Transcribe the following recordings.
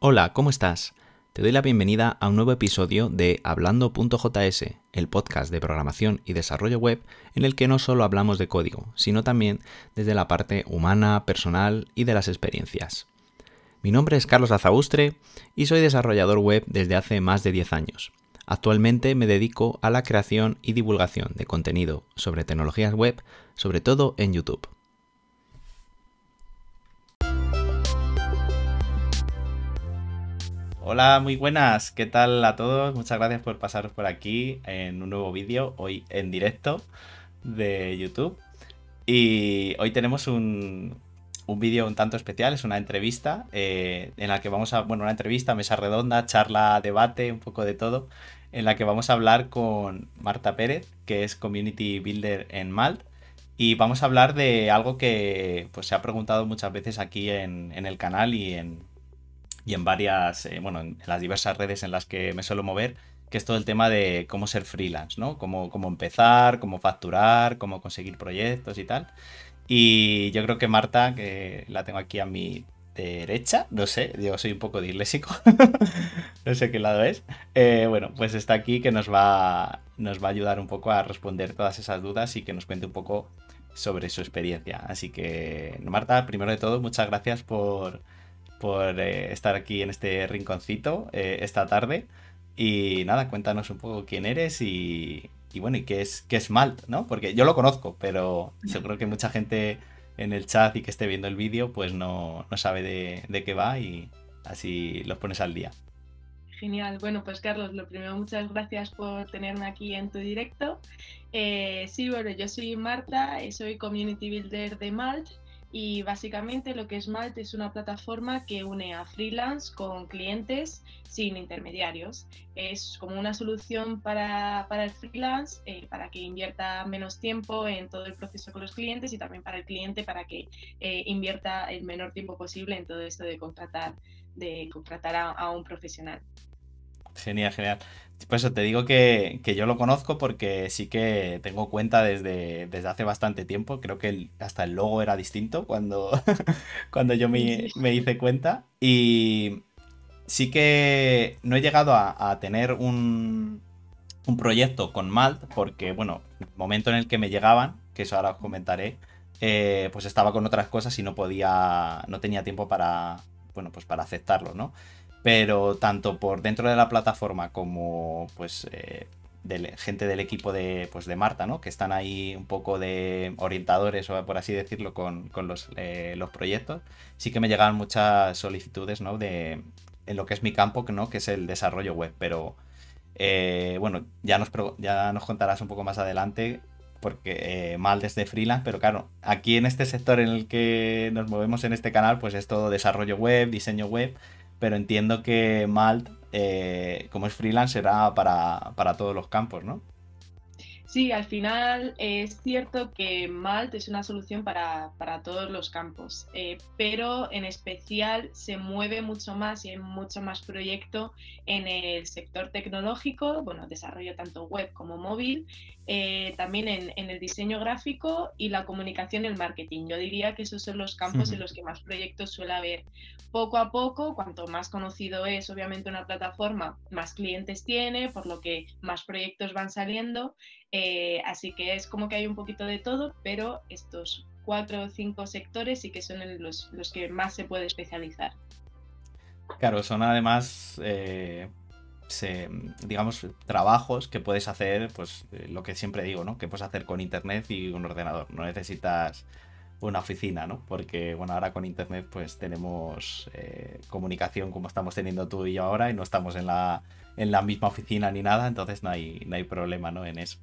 Hola, ¿cómo estás? Te doy la bienvenida a un nuevo episodio de Hablando.js, el podcast de programación y desarrollo web en el que no solo hablamos de código, sino también desde la parte humana, personal y de las experiencias. Mi nombre es Carlos Azaustre y soy desarrollador web desde hace más de 10 años. Actualmente me dedico a la creación y divulgación de contenido sobre tecnologías web, sobre todo en YouTube. Hola, muy buenas, ¿qué tal a todos? Muchas gracias por pasaros por aquí en un nuevo vídeo, hoy en directo de YouTube. Y hoy tenemos un, vídeo un tanto especial, es una entrevista eh, en la que vamos a, bueno, una entrevista, mesa redonda, charla, debate, un poco de todo, en la que vamos a hablar con Marta Pérez, que es Community Builder en Malt. Y vamos a hablar de algo que pues, se ha preguntado muchas veces aquí en el canal y en, y en varias, eh, bueno, en las diversas redes en las que me suelo mover, que es todo el tema de cómo ser freelance, ¿no? Cómo, cómo empezar, cómo facturar, cómo conseguir proyectos y tal. Y yo creo que Marta, que la tengo aquí a mi derecha, no sé, yo soy un poco disléxico, no sé qué lado es. Eh, bueno, pues está aquí que nos va, nos va a ayudar un poco a responder todas esas dudas y que nos cuente un poco sobre su experiencia. Así que, Marta, primero de todo, muchas gracias por, por eh, estar aquí en este rinconcito eh, esta tarde. Y nada, cuéntanos un poco quién eres y, bueno, y qué es, qué es Malt, ¿no? Porque yo lo conozco, pero seguro que mucha gente en el chat y que esté viendo el vídeo, pues no, sabe de, qué va y así los pones al día. Genial. Bueno, pues Carlos, lo primero, muchas gracias por tenerme aquí en tu directo. Eh, sí, bueno, yo soy Marta, soy Community Builder de Malt y básicamente lo que es Malt es una plataforma que une a freelance con clientes sin intermediarios. Es como una solución para, el freelance, eh, para que invierta menos tiempo en todo el proceso con los clientes y también para el cliente para que eh, invierta el menor tiempo posible en todo esto de contratar, de contratar a un profesional. Genial, genial. Por eso te digo que, yo lo conozco porque sí que tengo cuenta desde, desde hace bastante tiempo. Creo que hasta el logo era distinto cuando, cuando yo me, hice cuenta. Y sí que no he llegado a, tener un, un, proyecto con Malt porque, bueno, el momento en el que me llegaban, que eso ahora os comentaré, eh, pues estaba con otras cosas y no podía, no tenía tiempo para, bueno, pues para aceptarlo, ¿no? Pero tanto por dentro de la plataforma como pues eh, gente del equipo de, pues, de Marta, ¿no? Que están ahí un poco de orientadores, o por así decirlo, con, eh, los, proyectos. Sí que me llegan muchas solicitudes, ¿no? De, en lo que es mi campo, ¿no? Que es el desarrollo web. Pero, eh, bueno, ya nos, ya nos contarás un poco más adelante, porque mal desde freelance, pero claro, aquí en este sector en el que nos movemos en este canal, pues es todo desarrollo web, diseño web pero entiendo que Malt, eh, como es freelance, será para, para todos los campos, ¿no? Sí, al final es cierto que Malt es una solución para, todos los campos, eh, pero en especial se mueve mucho más y hay mucho más proyecto en el sector tecnológico, bueno, desarrollo tanto web como móvil, eh, también en, el diseño gráfico y la comunicación y el marketing. Yo diría que esos son los campos en los que más proyectos suele haber. Poco a poco, cuanto más conocido es obviamente una plataforma, más clientes tiene, por lo que más proyectos van saliendo. Eh, así que es como que hay un poquito de todo, pero estos cuatro o cinco sectores sí que son los, que más se puede especializar. Claro, son además, eh, digamos, trabajos que puedes hacer, pues eh, lo que siempre digo, ¿no? Que puedes hacer con internet y un ordenador. No necesitas una oficina, ¿no? Porque, bueno, ahora con internet pues tenemos comunicación como estamos teniendo tú y yo ahora y no estamos en la en la misma oficina ni nada, entonces no hay, no hay problema ¿no? en eso.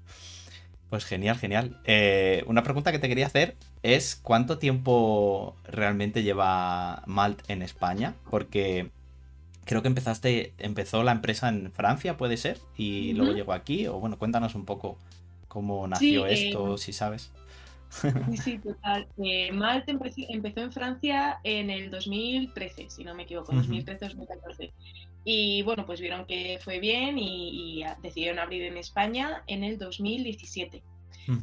Pues genial, genial. Eh, una pregunta que te quería hacer es ¿cuánto tiempo realmente lleva Malt en España? Porque creo que empezaste, empezó la empresa en Francia, puede ser, y luego llegó aquí, o bueno, cuéntanos un poco cómo nació esto, eh, si sabes. Sí, sí, total. Eh, Malt empezó, en Francia en el 2013, si no me equivoco, 2013-2014. Y bueno, pues vieron que fue bien y, decidieron abrir en España en el 2017.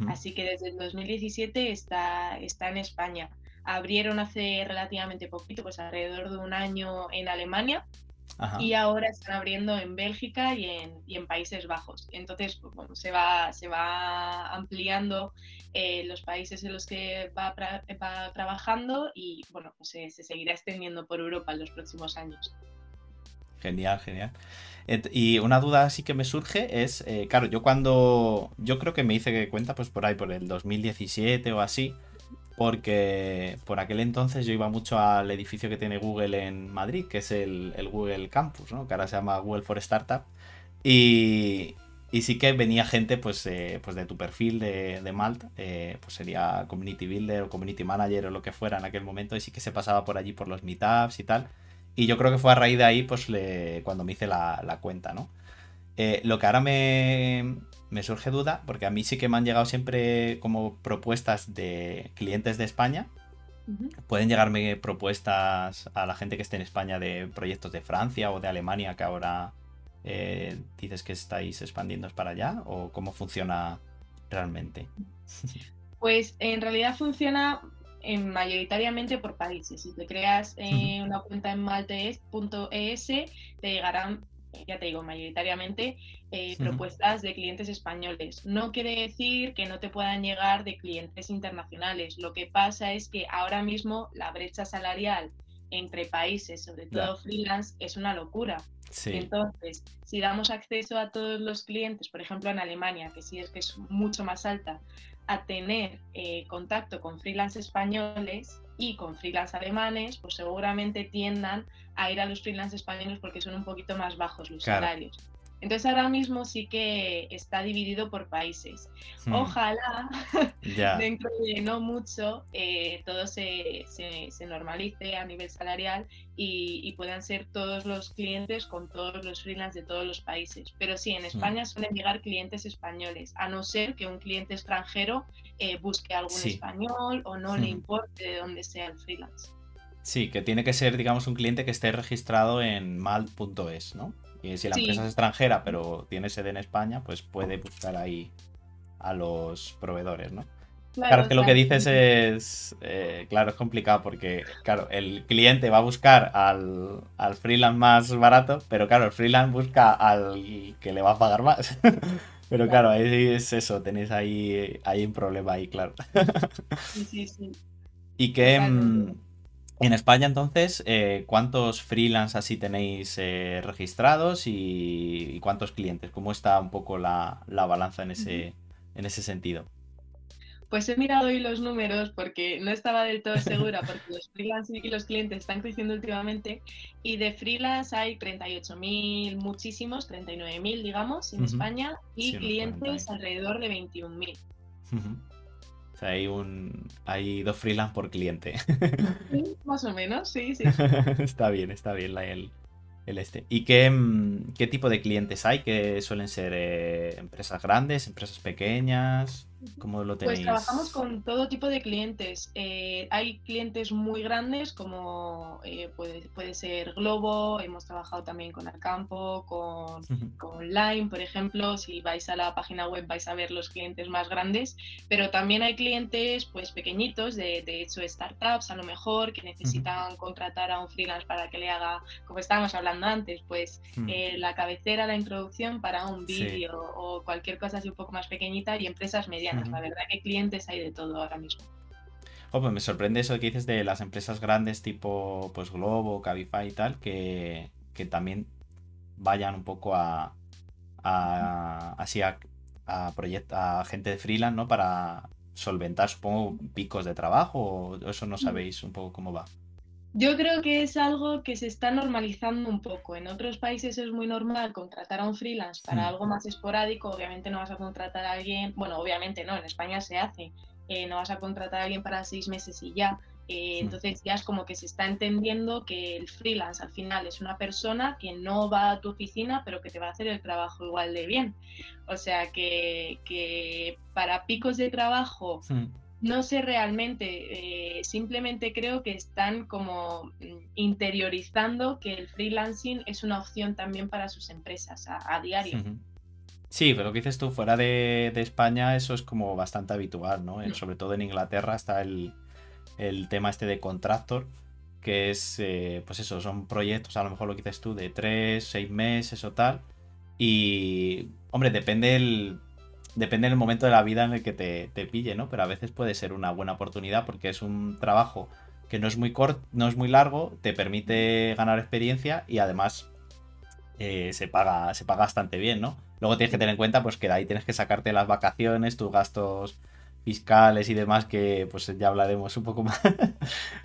Así que desde el 2017 está, está en España. abrieron hace relativamente poquito, pues alrededor de un año en Alemania. Y ahora están abriendo en Bélgica y en, Países Bajos. Entonces, pues, bueno, se va, se va ampliando eh, los países en los que va, trabajando y bueno, pues se, seguirá extendiendo por Europa en los próximos años. Genial, genial. Y una duda así que me surge es, eh, claro, yo cuando, yo creo que me hice cuenta pues por ahí, por el 2017 o así, porque por aquel entonces yo iba mucho al edificio que tiene Google en Madrid, que es el, Google Campus, ¿no? que ahora se llama Google for Startup. Y, sí que venía gente pues, eh, pues de tu perfil de, de Malt, eh, pues sería Community Builder o Community Manager o lo que fuera en aquel momento, y sí que se pasaba por allí por los meetups y tal. Y yo creo que fue a raíz de ahí pues cuando me hice la, cuenta, ¿no? Eh, lo que ahora me, me surge duda, porque a mí sí que me han llegado siempre como propuestas de clientes de España. Pueden llegarme propuestas a la gente que esté en España de proyectos de Francia o de Alemania que ahora eh, dices que estáis expandiendo para allá o cómo funciona realmente. Pues en realidad funciona eh, mayoritariamente por países. Si te creas eh, una cuenta en maltes.es, te llegarán ya te digo, mayoritariamente eh, propuestas de clientes españoles. No quiere decir que no te puedan llegar de clientes internacionales. Lo que pasa es que ahora mismo la brecha salarial entre países, sobre todo freelance, es una locura. Entonces, si damos acceso a todos los clientes, por ejemplo en Alemania, que sí es que es mucho más alta, a tener eh, contacto con freelance españoles y con freelance alemanes, pues seguramente tiendan a ir a los freelance españoles porque son un poquito más bajos los salarios. Entonces ahora mismo sí que está dividido por países. Hmm. Ojalá dentro de no mucho eh, todo se, se, normalice a nivel salarial y, puedan ser todos los clientes con todos los freelance de todos los países. Pero sí, en hmm. España suelen llegar clientes españoles, a no ser que un cliente extranjero eh, busque algún español o no le hmm. importe de dónde sea el freelance. Sí, que tiene que ser, digamos, un cliente que esté registrado en malt.es, ¿no? Y si la empresa es extranjera, pero tiene sede en España, pues puede buscar ahí a los proveedores, ¿no? Claro, que lo que dices es, eh, claro, es complicado porque, claro, el cliente va a buscar al, al, freelance más barato, pero claro, el freelance busca al que le va a pagar más. pero claro, ahí es eso, tenéis ahí, ahí un problema ahí, claro. sí, sí, sí. Y que... En España, entonces, eh, ¿cuántos freelance así tenéis eh, registrados y, cuántos clientes? ¿Cómo está un poco la, balanza en ese, en ese sentido? Pues he mirado hoy los números porque no estaba del todo segura, porque los freelance y los clientes están creciendo últimamente y de freelance hay 38.000, muchísimos, 39.000 digamos, en España y clientes alrededor de 21.000 hay un hay dos freelance por cliente. más o menos, sí, sí. está bien, está bien la, el, el este. ¿Y qué, mm, qué, tipo de clientes hay? ¿Que suelen ser eh, empresas grandes, empresas pequeñas? ¿Cómo lo tenéis? Pues trabajamos con todo tipo de clientes. Eh, hay clientes muy grandes como eh, puede, puede, ser Globo, hemos trabajado también con Alcampo, con, con Lime, por ejemplo. Si vais a la página web vais a ver los clientes más grandes, pero también hay clientes pues pequeñitos, de, de hecho startups a lo mejor, que necesitan contratar a un freelance para que le haga, como estábamos hablando antes, pues eh, la cabecera, la introducción para un vídeo o cualquier cosa así un poco más pequeñita y empresas medianas la verdad que clientes hay de todo ahora mismo. Oh, pues me sorprende eso que dices de las empresas grandes tipo pues Globo, Cabify y tal, que, también vayan un poco a, a así a, a, gente de freelance, ¿no? Para solventar, supongo, picos de trabajo o eso no sabéis un poco cómo va. Yo creo que es algo que se está normalizando un poco. En otros países es muy normal contratar a un freelance para algo más esporádico. Obviamente no vas a contratar a alguien, bueno, obviamente no, en España se hace. Eh, no vas a contratar a alguien para seis meses y ya. Eh, entonces ya es como que se está entendiendo que el freelance al final es una persona que no va a tu oficina, pero que te va a hacer el trabajo igual de bien. O sea que, que para picos de trabajo no sé realmente, eh, simplemente creo que están como mm, interiorizando que el freelancing es una opción también para sus empresas a, diario. Sí, pero lo que dices tú, fuera de, España eso es como bastante habitual, ¿no? sobre todo en Inglaterra está el, el tema este de contractor, que es, eh, pues eso, son proyectos, a lo mejor lo que dices tú, de tres, seis meses o tal. Y, hombre, depende el, depende del momento de la vida en el que te, te pille, ¿no? Pero a veces puede ser una buena oportunidad porque es un trabajo que no es muy corto, no es muy largo, te permite ganar experiencia y además eh, se, paga, se paga bastante bien, ¿no? Luego tienes que tener en cuenta pues que de ahí tienes que sacarte las vacaciones, tus gastos fiscales y demás, que pues ya hablaremos un poco más,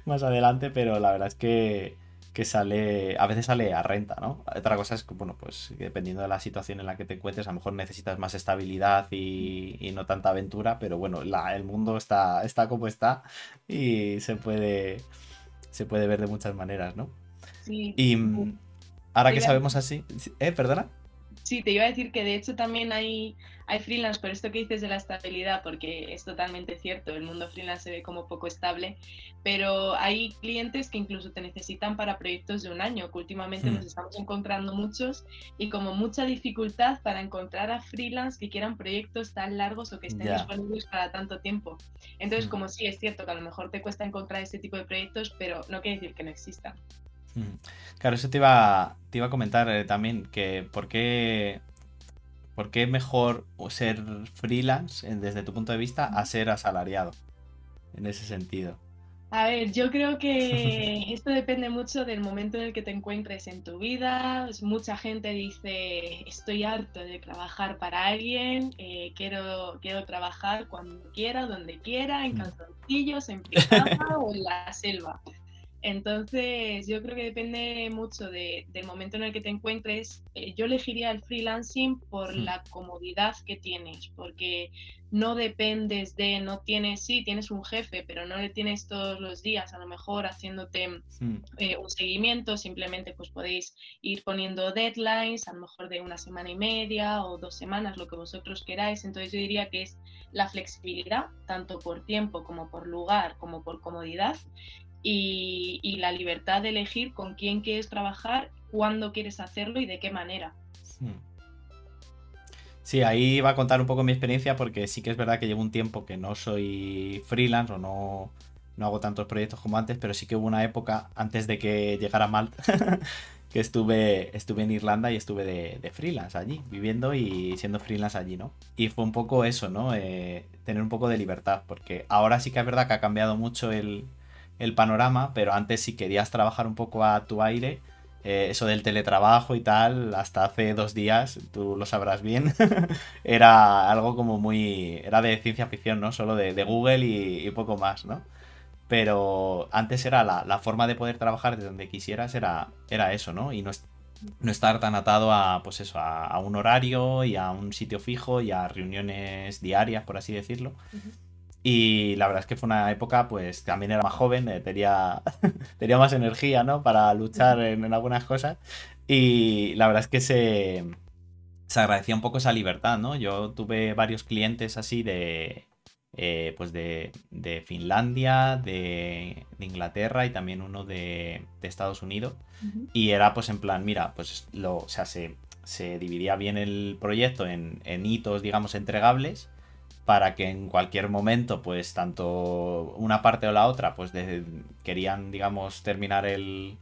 más adelante, pero la verdad es que que sale, a veces sale a renta, ¿no? Otra cosa es que, bueno, pues dependiendo de la situación en la que te encuentres, a lo mejor necesitas más estabilidad y, no tanta aventura, pero bueno, el mundo está, está como está y se puede, se puede ver de muchas maneras, ¿no? Sí. Y mm, ahora que sabemos así, ¿eh? ¿Perdona? Sí, te iba a decir que de hecho también hay, hay freelance, por esto que dices de la estabilidad, porque es totalmente cierto, el mundo freelance se ve como poco estable, pero hay clientes que incluso te necesitan para proyectos de un año, que últimamente nos hmm. estamos encontrando muchos y como mucha dificultad para encontrar a freelance que quieran proyectos tan largos o que estén disponibles para tanto tiempo. Entonces, hmm. como sí, es cierto que a lo mejor te cuesta encontrar este tipo de proyectos, pero no quiere decir que no existan. Hmm. Claro, eso te iba, te iba a comentar eh, también, que por qué, por qué mejor ser freelance desde tu punto de vista a ser asalariado, en ese sentido. A ver, yo creo que esto depende mucho del momento en el que te encuentres en tu vida. Mucha gente dice, estoy harto de trabajar para alguien, eh, quiero, quiero trabajar cuando quiera, donde quiera, en mm. calzoncillos, en pijama o en la selva. Entonces, yo creo que depende mucho del momento en el que te encuentres. Eh, yo elegiría el freelancing por la comodidad que tienes, porque no dependes de, no tienes, sí, tienes un jefe, pero no le tienes todos los días, a lo mejor haciéndote eh, un seguimiento, simplemente pues podéis ir poniendo deadlines, a lo mejor de una semana y media o dos semanas, lo que vosotros queráis. Entonces, yo diría que es la flexibilidad, tanto por tiempo como por lugar, como por comodidad y, la libertad de elegir con quién quieres trabajar, cuándo quieres hacerlo y de qué manera. Hmm. Sí, ahí va a contar un poco mi experiencia porque sí que es verdad que llevo un tiempo que no soy freelance o no, no hago tantos proyectos como antes, pero sí que hubo una época antes de que llegara Malta que estuve, estuve en Irlanda y estuve de, freelance allí, viviendo y siendo freelance allí, ¿no? Y fue un poco eso, ¿no? Eh, tener un poco de libertad, porque ahora sí que es verdad que ha cambiado mucho el, el panorama, pero antes si querías trabajar un poco a tu aire, eh, eso del teletrabajo y tal, hasta hace dos días, tú lo sabrás bien, era algo como muy... era de ciencia ficción, ¿no? Solo de, Google y, poco más, ¿no? Pero antes era la, forma de poder trabajar de donde quisieras, era, eso, ¿no? Y no, no estar tan atado a, pues eso, a, un horario y a un sitio fijo y a reuniones diarias, por así decirlo. Y la verdad es que fue una época, pues también era más joven, eh, tenía, tenía más energía, ¿no? Para luchar en, algunas cosas. Y la verdad es que se, se agradecía un poco esa libertad, ¿no? Yo tuve varios clientes así de, eh, pues de, de Finlandia, de, de, Inglaterra y también uno de, de Estados Unidos. Y era pues en plan, mira, pues lo, o sea, se, se dividía bien el proyecto en, en hitos, digamos, entregables para que en cualquier momento, pues tanto una parte o la otra, pues querían, digamos, terminar el,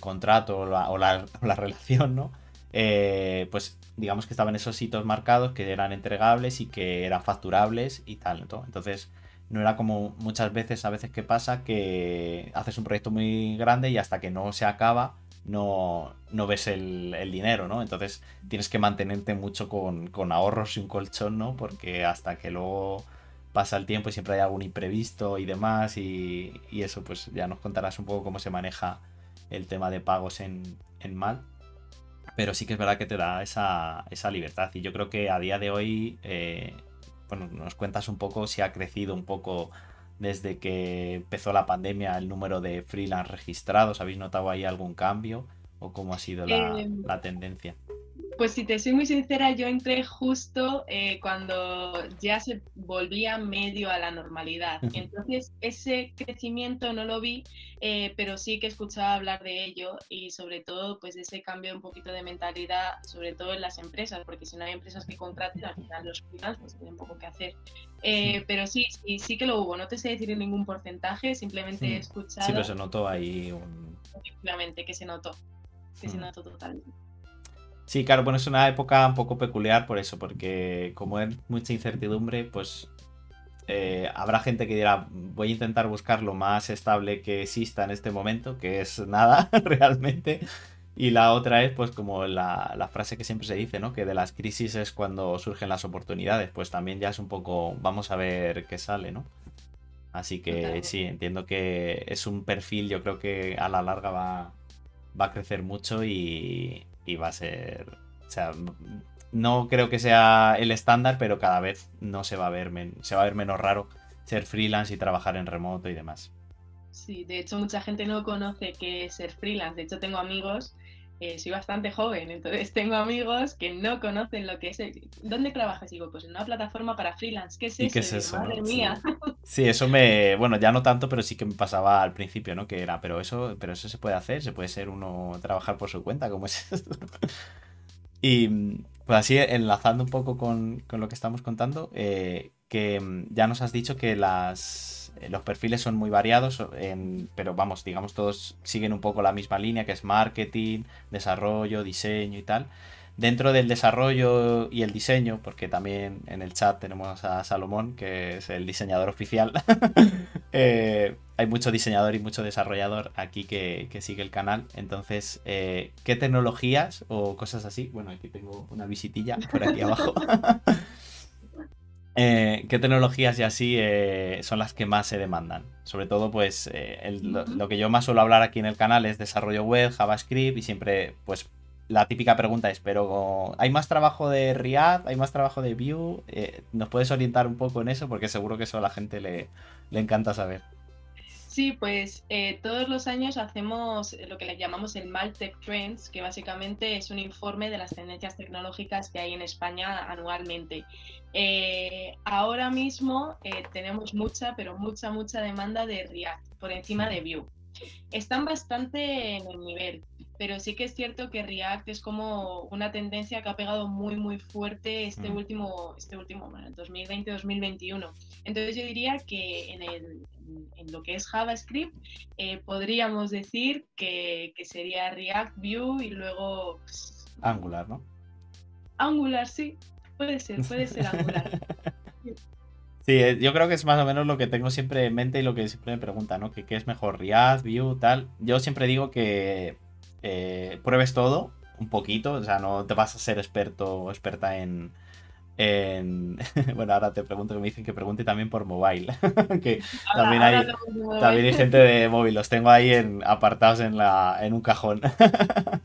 contrato o la, relación, ¿no? Eh, pues digamos que estaban esos hitos marcados que eran entregables y que eran facturables y tal. ¿no? Entonces, no era como muchas veces, a veces que pasa, que haces un proyecto muy grande y hasta que no se acaba, no, no ves el, dinero, ¿no? Entonces tienes que mantenerte mucho con, ahorros y un colchón, ¿no? Porque hasta que luego pasa el tiempo y siempre hay algún imprevisto y demás y, eso pues ya nos contarás un poco cómo se maneja el tema de pagos en, mal. Pero sí que es verdad que te da esa, libertad y yo creo que a día de hoy, eh, bueno, nos cuentas un poco si ha crecido un poco desde que empezó la pandemia el número de freelance registrados? ¿Habéis notado ahí algún cambio? ¿O cómo ha sido la, em, tendencia? Pues si te soy muy sincera, yo entré justo eh, cuando ya se volvía medio a la normalidad. Entonces ese crecimiento no lo vi, eh, pero sí que escuchaba hablar de ello y sobre todo pues ese cambio un poquito de mentalidad, sobre todo en las empresas, porque si no hay empresas que contraten, al final los freelance pues tienen poco que hacer. Eh, pero sí, sí, sí que lo hubo. No te sé decir ningún porcentaje, simplemente he escuchado. Sí, pero se notó ahí un... Efectivamente, que se notó. Que se notó totalmente. Sí, claro, bueno, es una época un poco peculiar por eso, porque como hay mucha incertidumbre, pues eh, habrá gente que dirá, voy a intentar buscar lo más estable que exista en este momento, que es nada realmente. Y la otra es, pues, como la, la, frase que siempre se dice, ¿no? Que de las crisis es cuando surgen las oportunidades. Pues también ya es un poco, vamos a ver qué sale, ¿no? Así que sí, entiendo que es un perfil, yo creo que a la larga va, va a crecer mucho y, va a ser. O sea, no creo que sea el estándar, pero cada vez no se va a ver, se va a ver menos raro ser freelance y trabajar en remoto y demás. Sí, de hecho mucha gente no conoce qué es ser freelance. De hecho tengo amigos eh, soy bastante joven, entonces tengo amigos que no conocen lo que es. ¿Dónde trabajas? Digo, pues en una plataforma para freelance. ¿Qué es eso? ¿Y qué es eso? Madre mía. Sí. eso me. Bueno, ya no tanto, pero sí que me pasaba al principio, ¿no? Que era, pero eso, pero eso se puede hacer, se puede ser uno trabajar por su cuenta, ¿cómo es eso? y pues así, enlazando un poco con, con lo que estamos contando, eh, que mm, ya nos has dicho que las los perfiles son muy variados, pero vamos, digamos, todos siguen un poco la misma línea, que es marketing, desarrollo, diseño y tal. Dentro del desarrollo y el diseño, porque también en el chat tenemos a Salomón, que es el diseñador oficial, eh, hay mucho diseñador y mucho desarrollador aquí que, sigue el canal. Entonces, eh, ¿qué tecnologías o cosas así? Bueno, aquí tengo una visitilla por aquí abajo. Eh, ¿Qué tecnologías y así eh, son las que más se demandan? Sobre todo, pues, eh, lo, que yo más suelo hablar aquí en el canal es desarrollo web, JavaScript y siempre, pues, la típica pregunta es, pero ¿hay más trabajo de React? ¿Hay más trabajo de Vue? ¿Nos puedes orientar un poco en eso? Porque seguro que eso a la gente le, le encanta saber. Sí, pues eh, todos los años hacemos lo que le llamamos el Maltech Trends, que básicamente es un informe de las tendencias tecnológicas que hay en España anualmente. Eh, ahora mismo eh, tenemos mucha, pero mucha, mucha demanda de React por encima de Vue. Están bastante en el nivel, pero sí que es cierto que React es como una tendencia que ha pegado muy, muy fuerte este mm. último, este último, bueno, 2020-2021. Entonces yo diría que en el, en lo que es JavaScript, eh, podríamos decir que, sería React, Vue y luego... Pues, Angular, ¿no? Angular, sí. Puede ser, puede ser Angular. Sí, eh, yo creo que es más o menos lo que tengo siempre en mente y lo que siempre me preguntan, ¿no? ¿Qué, es mejor, React, Vue, tal? Yo siempre digo que eh, pruebes todo un poquito, o sea, no te vas a ser experto o experta en, bueno, ahora te pregunto que me dicen que pregunte también por mobile. que también, hay, también hay gente de móvil. Los tengo ahí en, apartados en, la, en un cajón.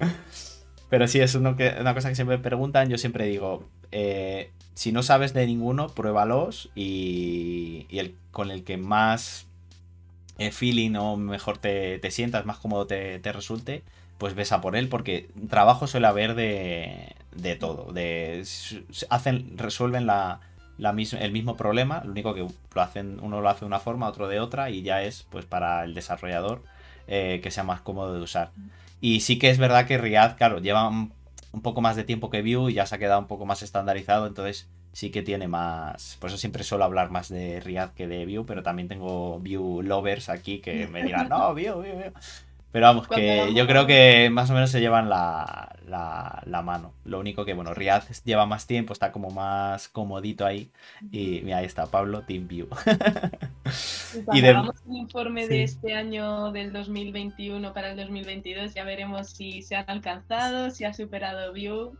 Pero sí, es uno que, una cosa que siempre me preguntan. Yo siempre digo, eh, si no sabes de ninguno, pruébalos y, y el, con el que más eh, feeling o mejor te, te, sientas, más cómodo te, te resulte, pues ves a por él, porque trabajo suele haber de, de todo. De, hacen, resuelven la, la el mismo problema, lo único que lo hacen, uno lo hace de una forma, otro de otra, y ya es pues para el desarrollador eh, que sea más cómodo de usar. Y sí que es verdad que React, claro, lleva un, poco más de tiempo que Vue y ya se ha quedado un poco más estandarizado, entonces sí que tiene más. Por eso siempre suelo hablar más de React que de Vue, pero también tengo Vue lovers aquí que me dirán, no, Vue, Vue, Vue. Pero vamos, que yo creo que más o menos se llevan la, la, mano. Lo único que, bueno, React lleva más tiempo, está como más comodito ahí. Y mira, ahí está Pablo, TeamView. y de... hagamos un informe de este año del 2021 para el 2022, ya veremos si se han alcanzado, si ha superado Vue.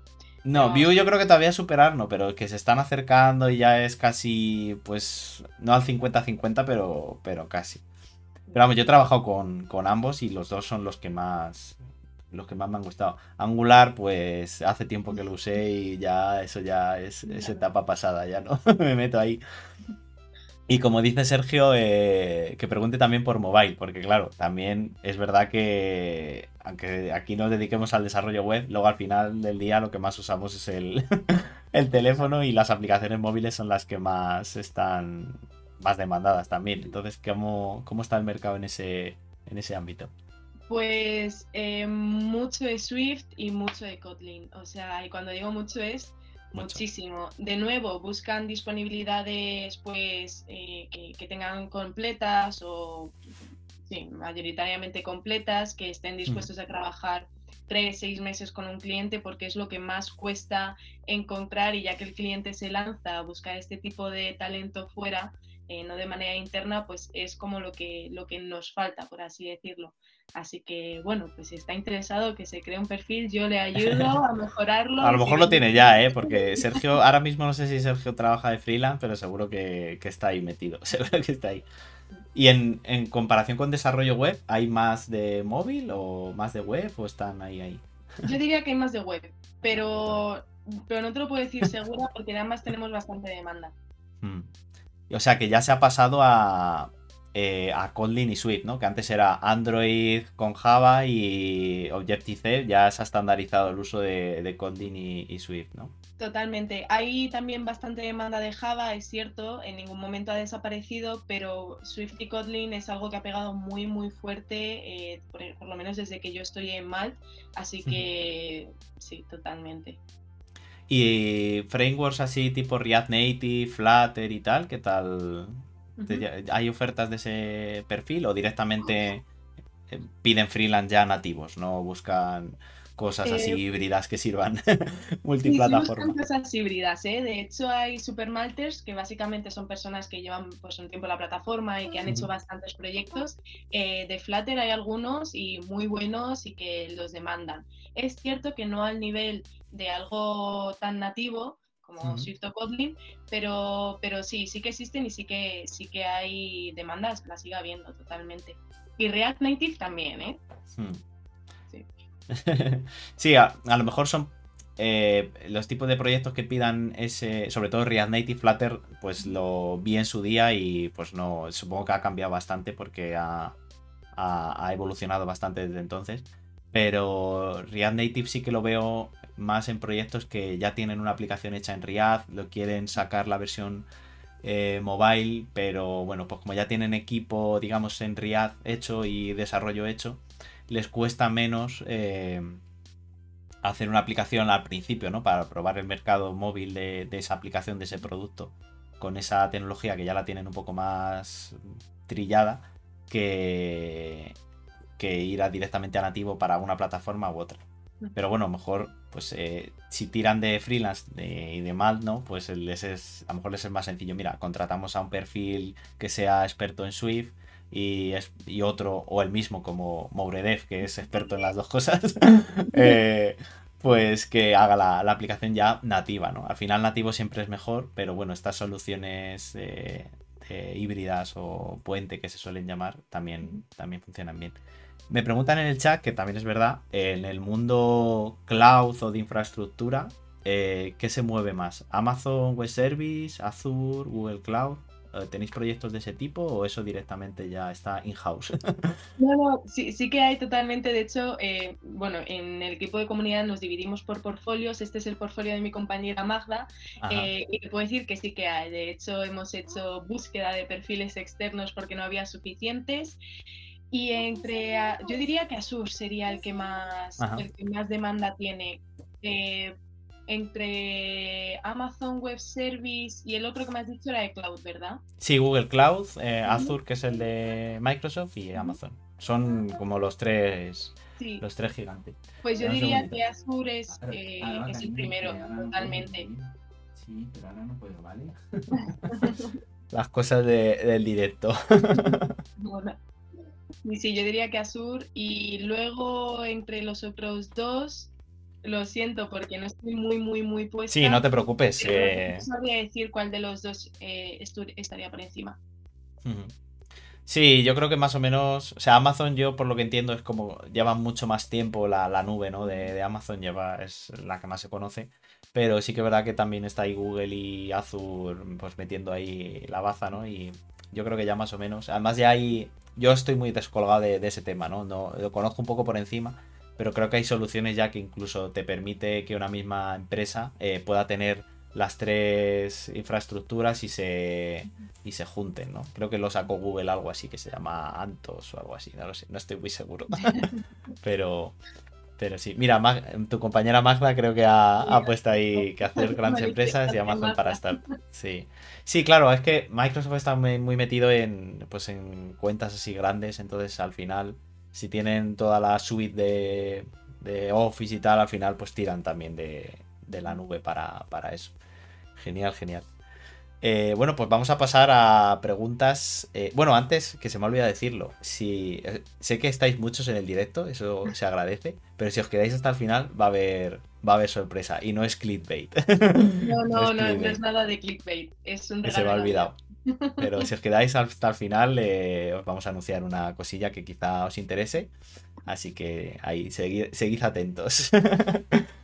No, Vue yo creo que todavía superar, no, pero que se están acercando y ya es casi, pues, no al 50-50, pero, pero casi. Pero vamos, yo he trabajado con, ambos y los dos son los que más los que más me han gustado. Angular, pues hace tiempo que lo usé y ya eso ya es, etapa pasada, ya no me meto ahí. Y como dice Sergio, eh, que pregunte también por mobile, porque claro, también es verdad que aunque aquí nos dediquemos al desarrollo web, luego al final del día lo que más usamos es el, el teléfono y las aplicaciones móviles son las que más están más demandadas también. Entonces, ¿cómo, cómo está el mercado en ese, en ese ámbito? Pues eh, mucho de Swift y mucho de Kotlin. O sea, y cuando digo mucho es muchísimo. De nuevo, buscan disponibilidades pues eh, que, tengan completas o sí, mayoritariamente completas, que estén dispuestos a trabajar tres, seis meses con un cliente porque es lo que más cuesta encontrar y ya que el cliente se lanza a buscar este tipo de talento fuera, eh, no de manera interna, pues es como lo que, lo que nos falta, por así decirlo. Así que, bueno, pues si está interesado que se cree un perfil, yo le ayudo a mejorarlo. a lo mejor lo tiene ya, ¿eh? Porque Sergio, ahora mismo no sé si Sergio trabaja de freelance, pero seguro que, está ahí metido, seguro que está ahí. Y en, en, comparación con desarrollo web, ¿hay más de móvil o más de web o están ahí ahí? Yo diría que hay más de web, pero, pero no te lo puedo decir segura porque además tenemos bastante demanda. Hmm. O sea que ya se ha pasado a, eh, a Kotlin y Swift, ¿no? Que antes era Android con Java y Objective-C, ya se ha estandarizado el uso de, de Kotlin y, Swift, ¿no? Totalmente. Hay también bastante demanda de Java, es cierto, en ningún momento ha desaparecido, pero Swift y Kotlin es algo que ha pegado muy, muy fuerte, eh, por, lo menos desde que yo estoy en Malt, así que sí, totalmente. Y frameworks así tipo React Native, Flutter y tal, ¿qué tal? ¿Hay ofertas de ese perfil o directamente eh, piden freelance ya nativos, no buscan cosas así eh, híbridas que sirvan multiplataforma. Sí, cosas híbridas, ¿eh? De hecho, hay supermalters que básicamente son personas que llevan pues, un tiempo en la plataforma y que han hecho bastantes proyectos. Eh, de Flutter hay algunos y muy buenos y que los demandan. Es cierto que no al nivel de algo tan nativo como Swift o Kotlin, pero, pero sí, sí que existen y sí que, sí que hay demandas, la siga habiendo totalmente. Y React Native también, ¿eh? Hmm. Sí, sí a, lo mejor son eh, los tipos de proyectos que pidan ese, sobre todo React Native, Flutter, pues lo vi en su día y pues no, supongo que ha cambiado bastante porque ha, ha, ha evolucionado bastante desde entonces. Pero React Native sí que lo veo más en proyectos que ya tienen una aplicación hecha en React, lo quieren sacar la versión eh, mobile, pero bueno, pues como ya tienen equipo, digamos, en React hecho y desarrollo hecho, les cuesta menos eh, hacer una aplicación al principio, ¿no? Para probar el mercado móvil de, esa aplicación, de ese producto, con esa tecnología que ya la tienen un poco más trillada, que, que ir directamente a nativo para una plataforma u otra. Pero bueno, mejor, pues eh, si tiran de freelance y de mal, ¿no? Pues les es, a lo mejor les es más sencillo. Mira, contratamos a un perfil que sea experto en Swift y, y otro, o el mismo como Mouredev, que es experto en las dos cosas, eh, pues que haga la, aplicación ya nativa, ¿no? Al final nativo siempre es mejor, pero bueno, estas soluciones híbridas o puente que se suelen llamar también, también funcionan bien. Me preguntan en el chat, que también es verdad, en el mundo cloud o de infraestructura, eh, ¿qué se mueve más? ¿Amazon Web Service, Azure, Google Cloud? Eh, ¿Tenéis proyectos de ese tipo o eso directamente ya está in-house? No, no, sí, sí, que hay totalmente. De hecho, eh, bueno, en el equipo de comunidad nos dividimos por portfolios. Este es el portfolio de mi compañera Magda. y te puedo decir que sí que hay. De hecho, hemos hecho búsqueda de perfiles externos porque no había suficientes. Y entre, yo diría que Azure sería el que más, el que más demanda tiene. Eh, entre Amazon Web Service y el otro que me has dicho era de Cloud, ¿verdad? Sí, Google Cloud, eh, Azure, que es el de Microsoft, y Amazon. Son como los tres, los tres gigantes. Pues yo diría que Azure es, eh, es el primero, totalmente. Sí, pero ahora no puedo, ¿vale? Las cosas del directo. Y sí, yo diría que Azure. Y luego entre los otros dos, lo siento porque no estoy muy, muy, muy puesta. Sí, no te preocupes. Eh... No sabría decir cuál de los dos eh, estaría por encima. Sí, yo creo que más o menos. O sea, Amazon, yo por lo que entiendo, es como. Lleva mucho más tiempo la, nube, ¿no? De, de, Amazon, lleva, es la que más se conoce. Pero sí que es verdad que también está ahí Google y Azure, pues metiendo ahí la baza, ¿no? Y yo creo que ya más o menos. Además, ya hay yo estoy muy descolgado de, ese tema, ¿no? ¿no? Lo conozco un poco por encima, pero creo que hay soluciones ya que incluso te permite que una misma empresa eh, pueda tener las tres infraestructuras y se, y se junten, ¿no? Creo que lo sacó Google algo así que se llama Antos o algo así, no lo sé, no estoy muy seguro. pero, pero sí, mira, tu compañera Magda creo que ha, puesto ahí que hacer grandes empresas y Amazon para estar. Sí. Sí, claro, es que Microsoft está muy, metido en, pues, en cuentas así grandes, entonces al final, si tienen toda la suite de, de Office y tal, al final pues tiran también de, de la nube para, para eso. Genial, genial. Eh, bueno, pues vamos a pasar a preguntas. Eh, bueno, antes que se me olvida decirlo, si eh, sé que estáis muchos en el directo, eso se agradece, pero si os quedáis hasta el final va a haber va a haber sorpresa y no es clickbait. No, no, no, es, no, es nada de clickbait, es un Se me ha olvidado. Pero si os quedáis hasta el final, os vamos a anunciar una cosilla que quizá os interese. Así que ahí, seguid, seguid atentos.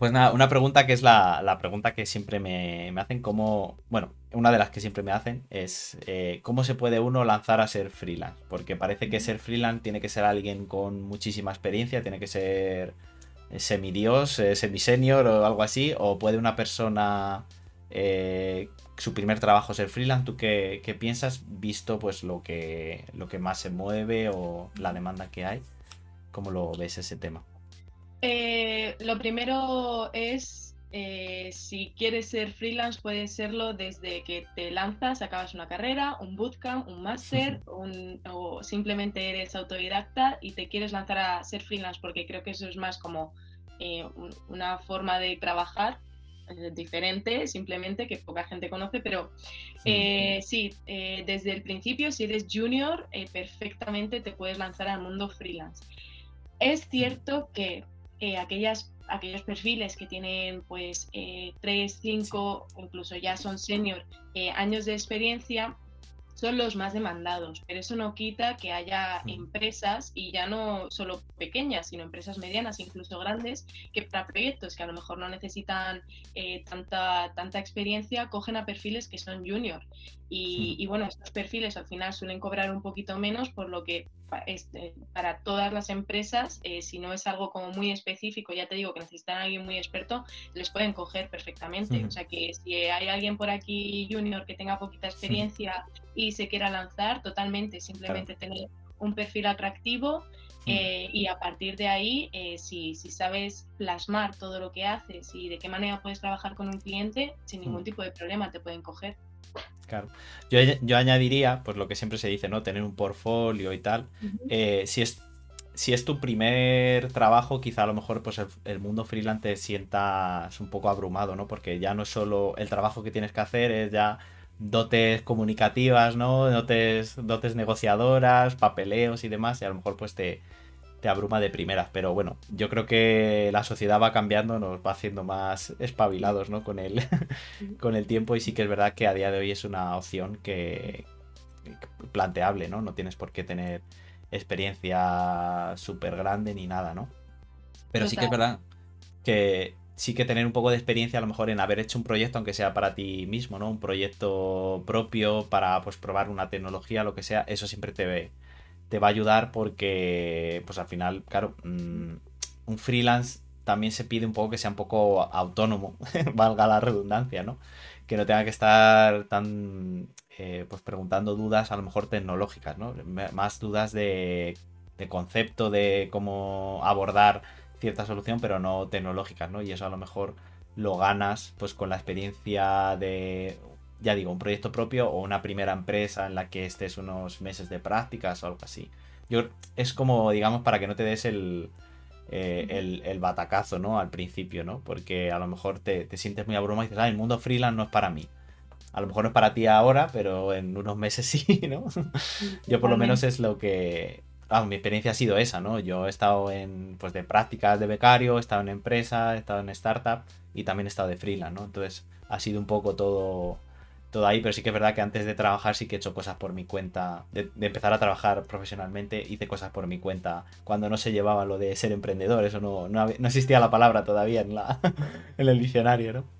Pues nada, una pregunta que es la, pregunta que siempre me, hacen, como, bueno, una de las que siempre me hacen es eh, cómo se puede uno lanzar a ser freelance, porque parece que ser freelance tiene que ser alguien con muchísima experiencia, tiene que ser semidios, eh, semisenior o algo así, o puede una persona eh, su primer trabajo ser freelance, ¿tú qué, qué, piensas visto pues lo que, lo que más se mueve o la demanda que hay? ¿Cómo lo ves ese tema? Eh, lo primero es, eh, si quieres ser freelance, puedes serlo desde que te lanzas, acabas una carrera, un bootcamp, un máster, o simplemente eres autodidacta y te quieres lanzar a ser freelance, porque creo que eso es más como eh, una forma de trabajar diferente, simplemente que poca gente conoce, pero sí, desde el principio, si eres junior, perfectamente te puedes lanzar al mundo freelance. Es cierto que eh, aquellas, aquellos perfiles que tienen pues eh, 3, 5, incluso ya son senior, eh, años de experiencia, son los más demandados, pero eso no quita que haya empresas, y ya no solo pequeñas, sino empresas medianas, incluso grandes, que para proyectos que a lo mejor no necesitan eh, tanta, tanta experiencia, cogen a perfiles que son junior. Y, bueno, estos perfiles al final suelen cobrar un poquito menos, por lo que este, para todas las empresas, eh, si no es algo como muy específico, ya te digo que necesitan a alguien muy experto, les pueden coger perfectamente. O sea que si hay alguien por aquí junior que tenga poquita experiencia y se quiera lanzar, totalmente, simplemente tener un perfil atractivo eh, y a partir de ahí, eh, si, si, sabes plasmar todo lo que haces y de qué manera puedes trabajar con un cliente, sin ningún tipo de problema te pueden coger. Claro. Yo, yo, añadiría, pues lo que siempre se dice, ¿no? Tener un portfolio y tal. Eh, si, es, si es tu primer trabajo, quizá a lo mejor pues el, mundo freelance te sientas un poco abrumado, ¿no? Porque ya no es solo el trabajo que tienes que hacer, es ya dotes comunicativas, ¿no? Dotes, dotes negociadoras, papeleos y demás, y a lo mejor pues te, te abruma de primeras. Pero bueno, yo creo que la sociedad va cambiando, nos va haciendo más espabilados ¿no? con, el, con el tiempo y sí que es verdad que a día de hoy es una opción que, planteable, ¿no? No tienes por qué tener experiencia súper grande ni nada, ¿no? Pero sí que es verdad que sí que tener un poco de experiencia a lo mejor en haber hecho un proyecto, aunque sea para ti mismo, ¿no? Un proyecto propio para pues probar una tecnología, lo que sea, eso siempre te, te va a ayudar porque, pues al final, claro, mm, un freelance también se pide un poco que sea un poco autónomo, valga la redundancia, ¿no? Que no tenga que estar tan, eh, pues preguntando dudas a lo mejor tecnológicas, ¿no? Más dudas de, de concepto, de cómo abordar cierta solución, pero no tecnológicas, ¿no? Y eso a lo mejor lo ganas pues con la experiencia de ya digo, un proyecto propio o una primera empresa en la que estés unos meses de prácticas o algo así. Yo, es como, digamos, para que no te des el, eh, el, batacazo, ¿no? Al principio, ¿no? Porque a lo mejor te, sientes muy abrumado y dices, ah, el mundo freelance no es para mí. A lo mejor no es para ti ahora, pero en unos meses sí, ¿no? Yo por lo menos es lo que... Ah, mi experiencia ha sido esa, ¿no? Yo he estado en, pues, de prácticas de becario, he estado en empresa, he estado en startup y también he estado de freelance, ¿no? Entonces ha sido un poco todo todo ahí, pero sí que es verdad que antes de trabajar sí que he hecho cosas por mi cuenta, de, empezar a trabajar profesionalmente, hice cosas por mi cuenta cuando no se llevaba lo de ser emprendedor, eso no, no, existía la palabra todavía en el diccionario, ¿no?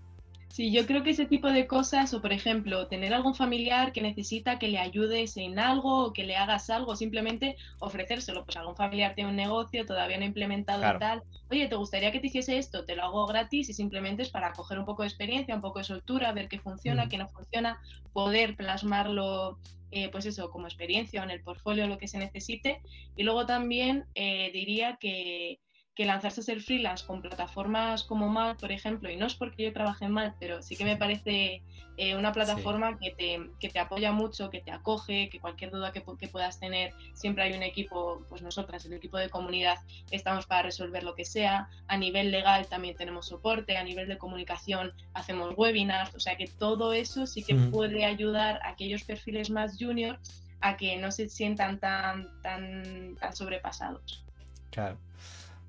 Sí, yo creo que ese tipo de cosas, o por ejemplo, tener algún familiar que necesita que le ayudes en algo o que le hagas algo, simplemente ofrecérselo. Pues algún familiar tiene un negocio, todavía no ha implementado Claro. tal. Oye, ¿te gustaría que te hiciese esto? Te lo hago gratis y simplemente es para coger un poco de experiencia, un poco de soltura, ver qué funciona, Mm. qué no funciona, poder plasmarlo, eh, pues eso, como experiencia o en el portfolio, lo que se necesite. Y luego también eh, diría que que lanzarse a ser freelance con plataformas como Mal, por ejemplo, y no es porque yo trabaje en Mal, pero sí que me parece eh, una plataforma que, te, que te apoya mucho, que te acoge, que cualquier duda que, que puedas tener, siempre hay un equipo, pues nosotras, el equipo de comunidad, estamos para resolver lo que sea. A nivel legal también tenemos soporte, a nivel de comunicación hacemos webinars, o sea que todo eso sí que Ujú. puede ayudar a aquellos perfiles más junior a que no se sientan tan, tan, tan sobrepasados. Claro.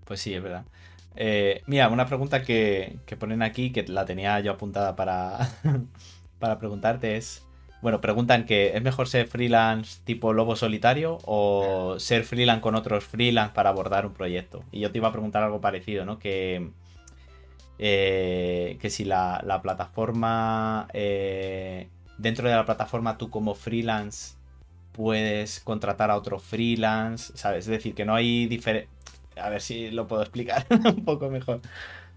Pues sí, es verdad. Eh, mira, una pregunta que, que ponen aquí, que la tenía yo apuntada para, para preguntarte es, bueno, preguntan que es mejor ser freelance tipo lobo solitario o ser freelance con otros freelance para abordar un proyecto. Y yo te iba a preguntar algo parecido, ¿no? Que, eh, que si la, la plataforma, eh, dentro de la plataforma tú como freelance puedes contratar a otro freelance, ¿sabes? Es decir, que no hay diferencia a ver si lo puedo explicar un poco mejor.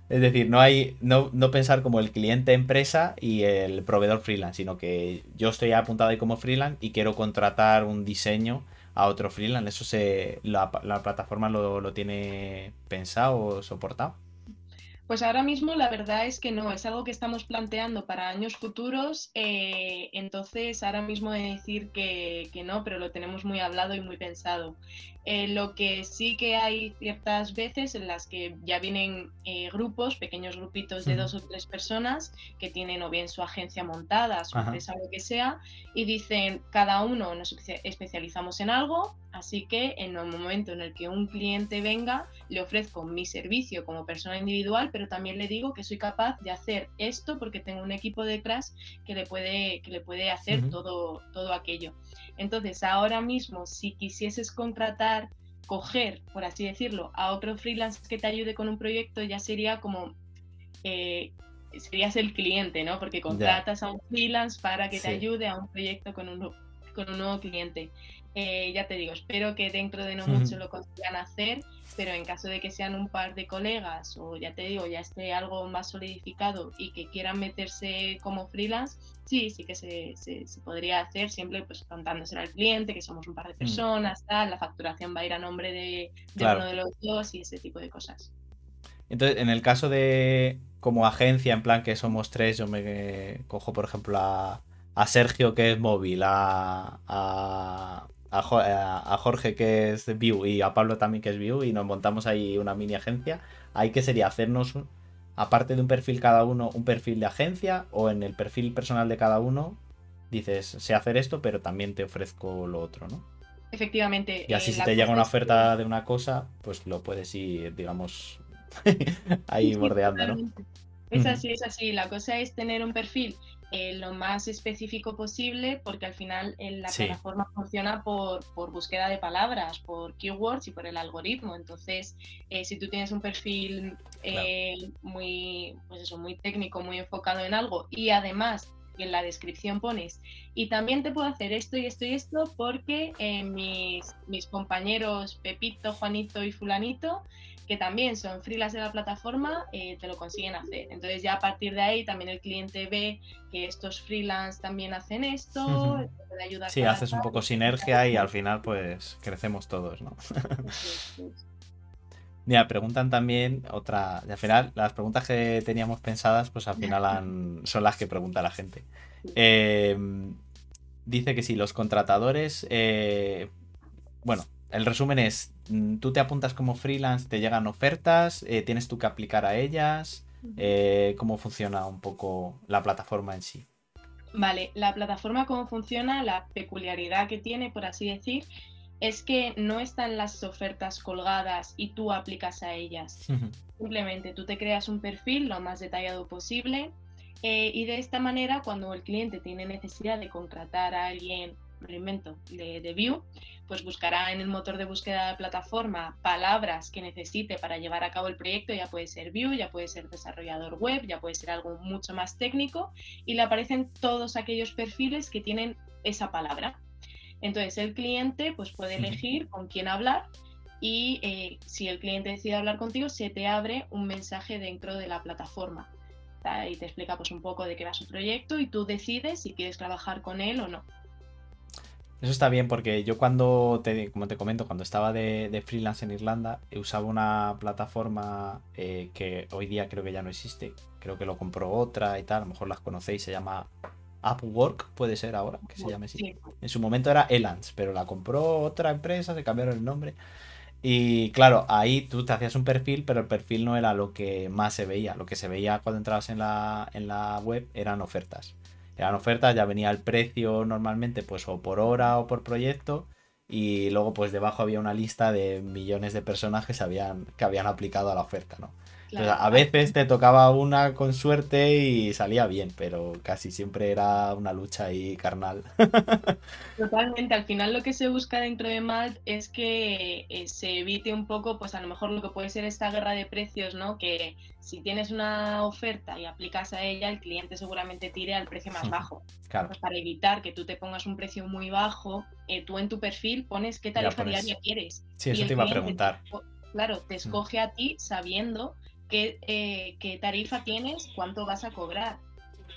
Es decir, no hay, no, no pensar como el cliente empresa y el proveedor freelance, sino que yo estoy apuntado ahí como freelance y quiero contratar un diseño a otro freelance. Eso se, la, la plataforma lo, lo tiene pensado o soportado. Pues ahora mismo la verdad es que no, es algo que estamos planteando para años futuros, eh, entonces ahora mismo he de decir que, que no, pero lo tenemos muy hablado y muy pensado. Eh, lo que sí que hay ciertas veces en las que ya vienen eh, grupos, pequeños grupitos de dos o tres personas que tienen o bien su agencia montada, su Ajá. empresa, lo que sea, y dicen cada uno nos espe- especializamos en algo, así que en el momento en el que un cliente venga, le ofrezco mi servicio como persona individual, pero también le digo que soy capaz de hacer esto porque tengo un equipo detrás que le puede, que le puede hacer Ujú. todo, todo aquello. Entonces, ahora mismo, si quisieses contratar, coger, por así decirlo, a otro freelance que te ayude con un proyecto, ya sería como, eh, serías el cliente, ¿no? Porque contratas a un freelance para que Sí. te ayude a un proyecto con un, con un nuevo cliente. Eh, ya te digo, espero que dentro de no mucho lo consigan hacer, pero en caso de que sean un par de colegas o ya te digo, ya esté algo más solidificado y que quieran meterse como freelance, sí, sí que se, se- se podría hacer, siempre pues contándoselo al cliente, que somos un par de personas, tal, la facturación va a ir a nombre de, de Mm. Claro. uno de los dos y ese tipo de cosas. Entonces, en el caso de como agencia, en plan que somos tres, yo me cojo, por ejemplo, a, a Sergio, que es móvil, a, a, a Jo- a- Jorge, que es View, y a Pablo también, que es View, y nos montamos ahí una mini agencia. Ahí que sería hacernos, un- aparte de un perfil cada uno, un perfil de agencia, o en el perfil personal de cada uno, dices, sé hacer esto, pero también te ofrezco lo otro, ¿no? Efectivamente. Y así eh, si te llega una es oferta de una cosa, pues lo puedes ir, digamos, ahí Sí, bordeando, ¿no? Es así, es así. La cosa es tener un perfil eh, lo más específico posible porque al final eh, la Sí. plataforma funciona por, por búsqueda de palabras, por keywords y por el algoritmo. Entonces, eh, si tú tienes un perfil eh, muy, pues eso, muy técnico, muy enfocado en algo y además en la descripción pones y también te puedo hacer esto y esto y esto porque mis, mis compañeros Pepito, Juanito y Fulanito que también son freelance de la plataforma, eh, te lo consiguen hacer. Entonces ya a partir de ahí también el cliente ve que estos freelance también hacen esto, Ujú. te puede ayudar Sí, haces un poco sinergia y al final pues crecemos todos, ¿no? Mira, preguntan también otra, y al final las preguntas que teníamos pensadas pues al final han- son las que pregunta la gente. Eh, dice que si los contratadores, eh, bueno, el resumen es, mm, tú te apuntas como freelance, te llegan ofertas, eh, tienes tú que aplicar a ellas, eh, cómo funciona un poco la plataforma en sí. Vale, la plataforma cómo funciona, la peculiaridad que tiene, por así decir, es que no están las ofertas colgadas y tú aplicas a ellas. Simplemente tú te creas un perfil lo más detallado posible eh, y de esta manera cuando el cliente tiene necesidad de contratar a alguien me invento, de, de Vue, pues buscará en el motor de búsqueda de la plataforma palabras que necesite para llevar a cabo el proyecto, ya puede ser Vue, ya puede ser desarrollador web, ya puede ser algo mucho más técnico, y le aparecen todos aquellos perfiles que tienen esa palabra. Entonces el cliente pues puede elegir con quién hablar y eh, si el cliente decide hablar contigo, se te abre un mensaje dentro de la plataforma y te explica pues un poco de qué va su proyecto y tú decides si quieres trabajar con él o no. Eso está bien porque yo cuando, te, como te comento, cuando estaba de, freelance en Irlanda, usaba una plataforma eh, que hoy día creo que ya no existe. Creo que lo compró otra y tal, a lo mejor las conocéis, se llama Upwork, puede ser ahora, que se llame así. En su momento era Elance, pero la compró otra empresa, se cambiaron el nombre. Y claro, ahí tú te hacías un perfil, pero el perfil no era lo que más se veía. Lo que se veía cuando entrabas en la, en la web eran ofertas eran ofertas, ya venía el precio normalmente pues o por hora o por proyecto y luego pues debajo había una lista de millones de personas que, habían, que habían aplicado a la oferta, ¿no? A veces te tocaba una con suerte y salía bien, pero casi siempre era una lucha ahí carnal. Totalmente, al final lo que se busca dentro de Malt es que eh, se evite un poco, pues a lo mejor lo que puede ser esta guerra de precios, ¿no? Que si tienes una oferta y aplicas a ella, el cliente seguramente tire al precio más bajo. Claro. Pues para evitar que tú te pongas un precio muy bajo, eh, tú en tu perfil pones qué tarifa diaria quieres. Sí, eso te iba a preguntar. claro, te escoge a ti sabiendo eh, qué, tarifa tienes, cuánto vas a cobrar.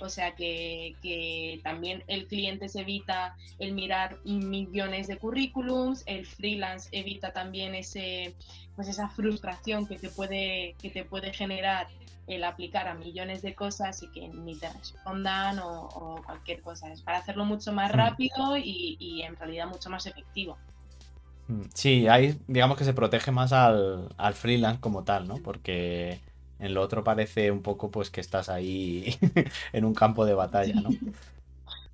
O sea que, también el cliente se evita el mirar millones de currículums, el freelance evita también ese, pues esa frustración que te, puede, que te puede generar el aplicar a millones de cosas y que ni te respondan o, cualquier cosa. Es para hacerlo mucho más hmm. rápido y, y, en realidad mucho más efectivo. Sí, hay, digamos que se protege más al, al freelance como tal, ¿no? Porque en lo otro parece un poco pues que estás ahí en un campo de batalla, ¿no?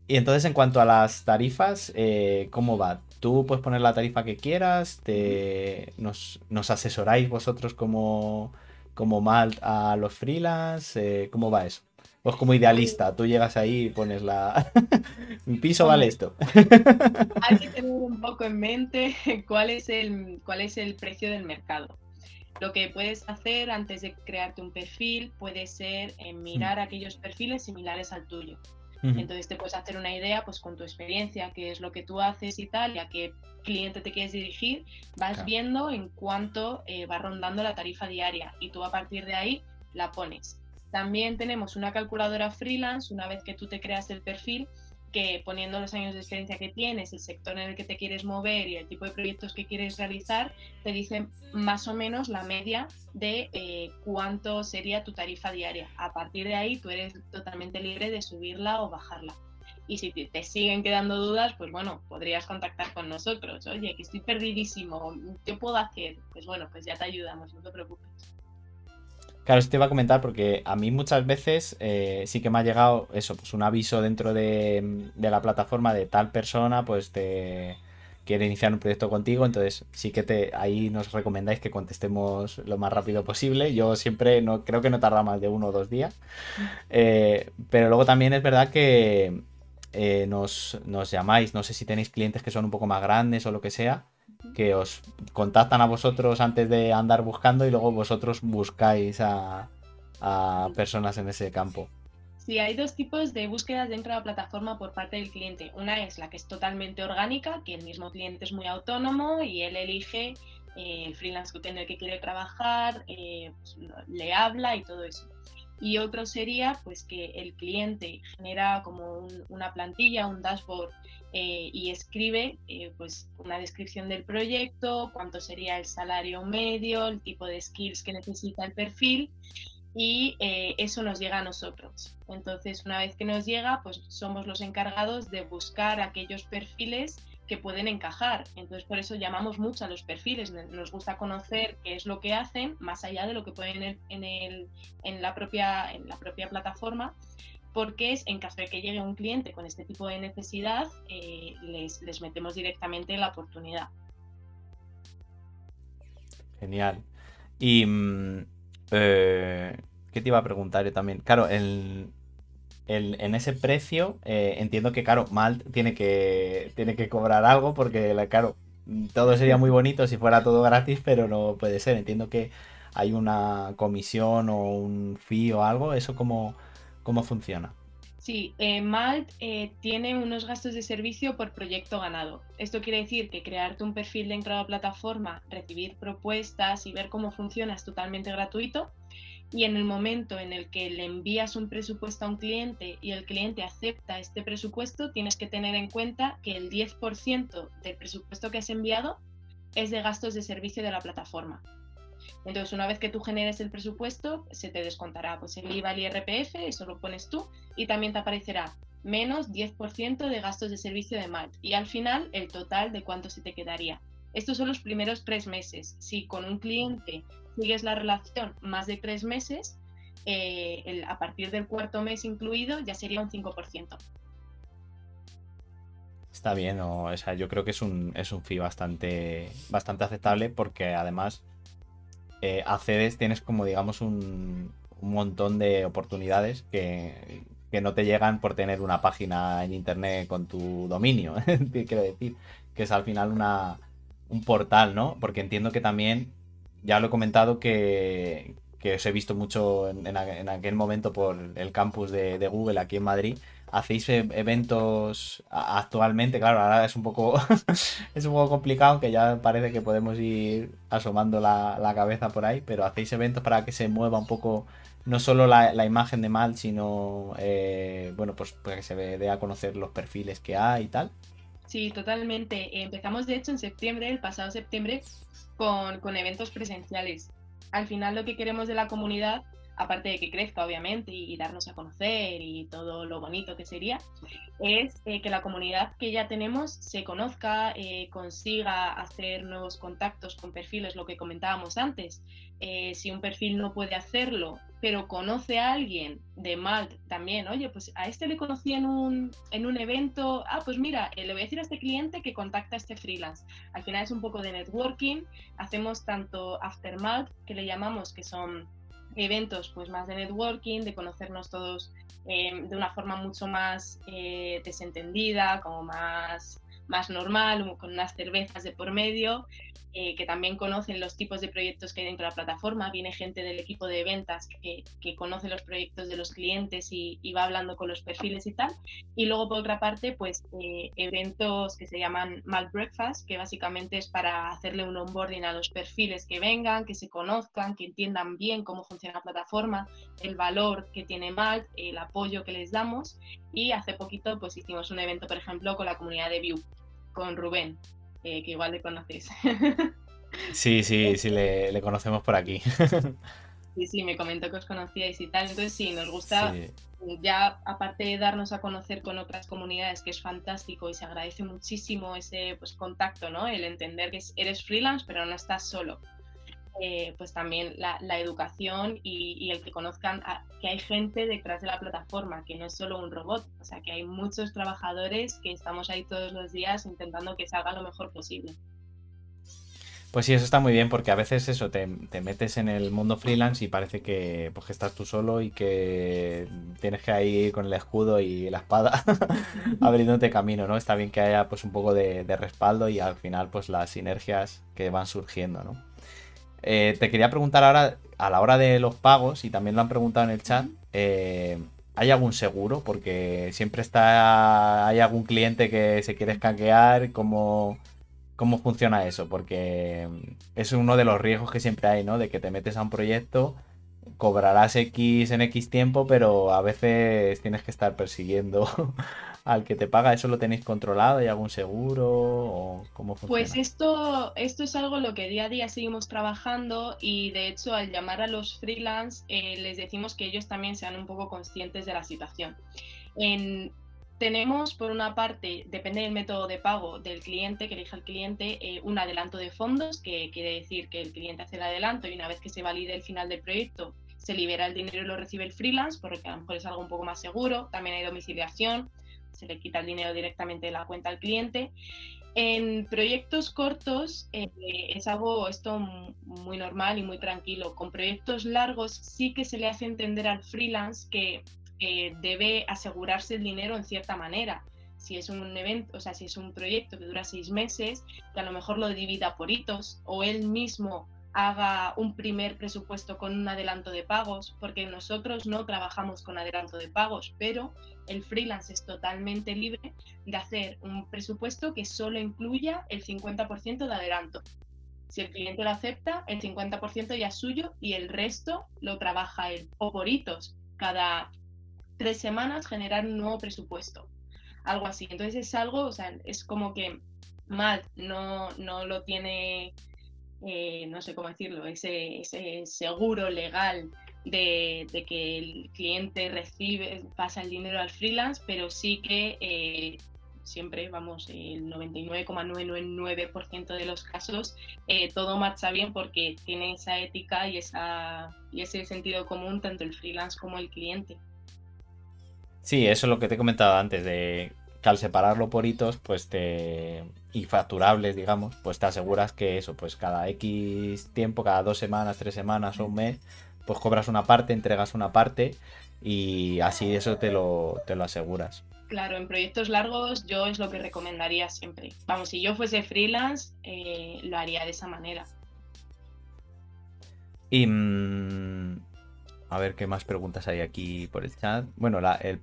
Y entonces en cuanto a las tarifas, eh, ¿cómo va? Tú puedes poner la tarifa que quieras, te, nos, asesoráis vosotros como, como mal a los freelance, eh, ¿cómo va eso? Pues como idealista, tú llegas ahí y pones la... Mi piso vale esto. Hay que tener un poco en mente cuál es el, cuál es el precio del mercado. Lo que puedes hacer antes de crearte un perfil puede ser eh, mirar aquellos perfiles similares al tuyo. Entonces te puedes hacer una idea pues con tu experiencia, qué es lo que tú haces y tal, y a qué cliente te quieres dirigir, vas viendo en cuánto eh, va rondando la tarifa diaria y tú a partir de ahí la pones. También tenemos una calculadora freelance, una vez que tú te creas el perfil, que poniendo los años de experiencia que tienes, el sector en el que te quieres mover y el tipo de proyectos que quieres realizar, te dice más o menos la media de eh, cuánto sería tu tarifa diaria. A partir de ahí tú eres totalmente libre de subirla o bajarla. Y si te, siguen quedando dudas, pues bueno, podrías contactar con nosotros. Oye, que estoy perdidísimo, ¿qué puedo hacer? Pues bueno, pues ya te ayudamos, no te preocupes. Claro, esto te iba a comentar porque a mí muchas veces eh, sí que me ha llegado eso, pues un aviso dentro de, la plataforma de tal persona, pues te quiere iniciar un proyecto contigo, entonces sí que te ahí nos recomendáis que contestemos lo más rápido posible. Yo siempre no creo que no tarda más de uno o dos días, eh, pero luego también es verdad que eh, nos, nos llamáis, no sé si tenéis clientes que son un poco más grandes o lo que sea que os contactan a vosotros antes de andar buscando y luego vosotros buscáis a, personas en ese campo. Sí, hay dos tipos de búsquedas dentro de la plataforma por parte del cliente. Una es la que es totalmente orgánica, que el mismo cliente es muy autónomo y él elige eh, el freelance con el que quiere trabajar, eh, pues, le habla y todo eso. Y otro sería pues que el cliente genera como una plantilla, un dashboard eh, y escribe eh, pues una descripción del proyecto, cuánto sería el salario medio, el tipo de skills que necesita el perfil y eh, eso nos llega a nosotros. Entonces, una vez que nos llega, pues somos los encargados de buscar aquellos perfiles que pueden encajar. Entonces, por eso llamamos mucho a los perfiles. Nos gusta conocer qué es lo que hacen, más allá de lo que pueden en, la, propia, en la propia plataforma porque es en caso de que llegue un cliente con este tipo de necesidad, eh, les, metemos directamente la oportunidad. Genial. Y mm, eh, ¿qué te iba a preguntar yo también? Claro, en ese precio, eh, entiendo que, claro, Malt tiene que, tiene que cobrar algo porque, claro, todo sería muy bonito si fuera todo gratis, pero no puede ser. Entiendo que hay una comisión o un fee o algo. ¿Eso cómo, cómo funciona? Sí, eh, Malt eh, tiene unos gastos de servicio por proyecto ganado. Esto quiere decir que crearte un perfil dentro de la plataforma, recibir propuestas y ver cómo funciona es totalmente gratuito y en el momento en el que le envías un presupuesto a un cliente y el cliente acepta este presupuesto, tienes que tener en cuenta que el 10% del presupuesto que has enviado es de gastos de servicio de la plataforma. Entonces, una vez que tú generes el presupuesto, se te descontará pues, el IVA, el IRPF, eso lo pones tú, y también te aparecerá menos 10% de gastos de servicio de MALT. Y al final, el total de cuánto se te quedaría. Estos son los primeros tres meses. Si con un cliente sigues la relación más de tres meses, eh, a partir del cuarto mes incluido ya sería un 5%. Está bien, o, sea, yo creo que es un, es un fee bastante, bastante aceptable porque además eh, accedes, tienes como digamos un, un montón de oportunidades que, que, no te llegan por tener una página en internet con tu dominio, quiero decir, que es al final una, un portal, ¿no? Porque entiendo que también ya lo he comentado que, os he visto mucho en, aquel momento por el campus de, Google aquí en Madrid. Hacéis e, eventos actualmente, claro, ahora es un poco es un poco complicado, aunque ya parece que podemos ir asomando la, cabeza por ahí, pero hacéis eventos para que se mueva un poco no solo la, imagen de Mal, sino eh, bueno, pues para que se dé a conocer los perfiles que hay y tal. Sí, totalmente. Empezamos de hecho en septiembre, el pasado septiembre, con, eventos presenciales. Al final lo que queremos de la comunidad aparte de que crezca obviamente y darnos a conocer y todo lo bonito que sería, es eh, que la comunidad que ya tenemos se conozca, eh, consiga hacer nuevos contactos con perfiles, lo que comentábamos antes. Eh, si un perfil no puede hacerlo, pero conoce a alguien de Malt también, oye, pues a este le conocí en un, en un evento, ah, pues mira, le voy a decir a este cliente que contacta a este freelance. Al final es un poco de networking, hacemos tanto after Malt, que le llamamos, que son eventos pues más de networking, de conocernos todos eh, de una forma mucho más eh, desentendida, como más, más normal, con unas cervezas de por medio eh, que también conocen los tipos de proyectos que hay dentro de la plataforma. Viene gente del equipo de ventas que, conoce los proyectos de los clientes y, va hablando con los perfiles y tal. Y luego, por otra parte, pues eh, eventos que se llaman Malt Breakfast, que básicamente es para hacerle un onboarding a los perfiles que vengan, que se conozcan, que entiendan bien cómo funciona la plataforma, el valor que tiene Malt, el apoyo que les damos. Y hace poquito, pues hicimos un evento, por ejemplo, con la comunidad de View, con Rubén, que igual le conocéis. Sí, sí, sí, le, conocemos por aquí. Sí, sí, me comentó que os conocíais y tal. Entonces, sí, nos gusta, ya aparte de darnos a conocer con otras comunidades, que es fantástico y se agradece muchísimo ese pues, contacto, ¿no? El entender que eres freelance, pero no estás solo. Eh, pues también la, educación y, el que conozcan que hay gente detrás de la plataforma, que no es solo un robot, o sea, que hay muchos trabajadores que estamos ahí todos los días intentando que salga lo mejor posible. Pues sí, eso está muy bien porque a veces eso, te, metes en el mundo freelance y parece que, pues, estás tú solo y que tienes que ir con el escudo y la espada abriéndote camino, ¿no? Está bien que haya pues un poco de, respaldo y al final pues las sinergias que van surgiendo, ¿no? Eh, te quería preguntar ahora, a la hora de los pagos, y también lo han preguntado en el chat, eh, ¿hay algún seguro? Porque siempre está, hay algún cliente que se quiere escaquear, como cómo funciona eso, porque es uno de los riesgos que siempre hay, ¿no? De que te metes a un proyecto, cobrarás X en X tiempo, pero a veces tienes que estar persiguiendo al que te paga. ¿Eso lo tenéis controlado? ¿Hay algún seguro? ¿O cómo funciona? Pues esto, esto es algo lo que día a día seguimos trabajando y de hecho al llamar a los freelance eh, les decimos que ellos también sean un poco conscientes de la situación. En, tenemos, por una parte, depende del método de pago del cliente, que elija el cliente, eh, un adelanto de fondos, que quiere decir que el cliente hace el adelanto y una vez que se valide el final del proyecto, se libera el dinero y lo recibe el freelance, porque a lo mejor es algo un poco más seguro. También hay domiciliación, se le quita el dinero directamente de la cuenta al cliente. En proyectos cortos eh, es algo esto muy normal y muy tranquilo. Con proyectos largos sí que se le hace entender al freelance que debe asegurarse el dinero en cierta manera. Si es un evento, o sea, si es un proyecto que dura seis meses, que a lo mejor lo divida por hitos o él mismo haga un primer presupuesto con un adelanto de pagos, porque nosotros no trabajamos con adelanto de pagos, pero el freelance es totalmente libre de hacer un presupuesto que solo incluya el 50% de adelanto. Si el cliente lo acepta, el 50% ya es suyo y el resto lo trabaja él. O por hitos, cada tres semanas generar un nuevo presupuesto. Algo así. Entonces es algo, o sea, es como que mal no, no lo tiene eh, no sé cómo decirlo, ese, seguro legal de, que el cliente recibe, pasa el dinero al freelance, pero sí que eh, siempre, vamos, el 99,999% de los casos, eh, todo marcha bien porque tiene esa ética y, esa, y ese sentido común tanto el freelance como el cliente. Sí, eso es lo que te he comentado antes, de que al separarlo por hitos, pues te. Y facturables, digamos, pues te aseguras que eso, pues cada X tiempo, cada dos semanas, tres semanas o un mes, pues cobras una parte, entregas una parte y así eso te lo, te lo aseguras. Claro, en proyectos largos yo es lo que recomendaría siempre. Vamos, si yo fuese freelance, eh, lo haría de esa manera. Y mm, a ver qué más preguntas hay aquí por el chat. Bueno,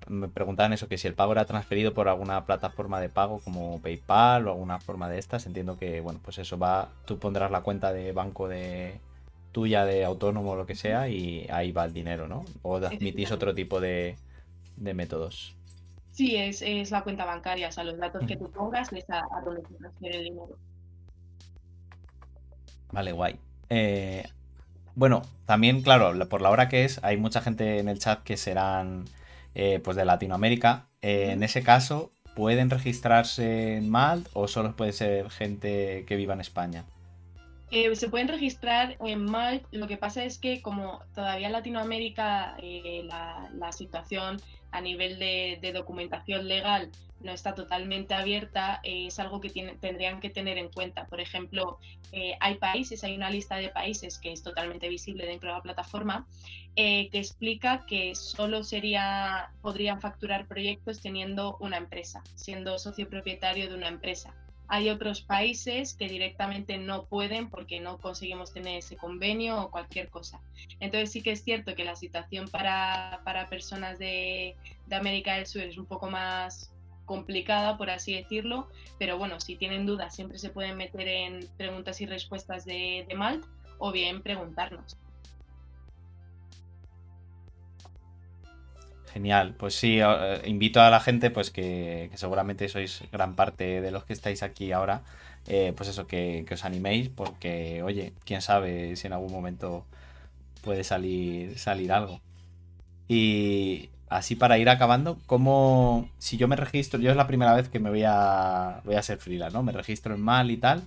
me preguntaban eso, que si el pago era transferido por alguna plataforma de pago como PayPal o alguna forma de estas. Entiendo que, bueno, pues eso va, tú pondrás la cuenta de banco de tuya, de autónomo o lo que sea, y ahí va el dinero, ¿no? O admitís otro tipo de, métodos. Sí, es, la cuenta bancaria, o sea, los datos que tú pongas les a, a donde se transfiere el dinero. Vale, guay. Eh, bueno, también, claro, por la hora que es, hay mucha gente en el chat que serán eh, pues de Latinoamérica. Eh, en ese caso, ¿pueden registrarse en Malt o solo puede ser gente que viva en España? Eh, se pueden registrar en Malt. Lo que pasa es que como todavía en Latinoamérica la, situación a nivel de documentación legal no está totalmente abierta, eh, es algo que tendrían que tener en cuenta. Por ejemplo, eh, hay países, hay una lista de países que es totalmente visible dentro de la plataforma, eh, que explica que solo sería, podrían facturar proyectos teniendo una empresa, siendo socio propietario de una empresa. Hay otros países que directamente no pueden porque no conseguimos tener ese convenio o cualquier cosa. Entonces sí que es cierto que la situación para, para personas de, de América del Sur es un poco más, complicada, por así decirlo, pero bueno, si tienen dudas siempre se pueden meter en preguntas y respuestas de, de Malt o bien preguntarnos. Genial, pues sí, eh, invito a la gente, pues que, seguramente sois gran parte de los que estáis aquí ahora, eh, pues eso, que, os animéis, porque oye, quién sabe si en algún momento puede salir, salir algo. Y, así para ir acabando, como si yo me registro, yo es la primera vez que me voy a, voy a ser freelance, ¿no? Me registro en mal y tal.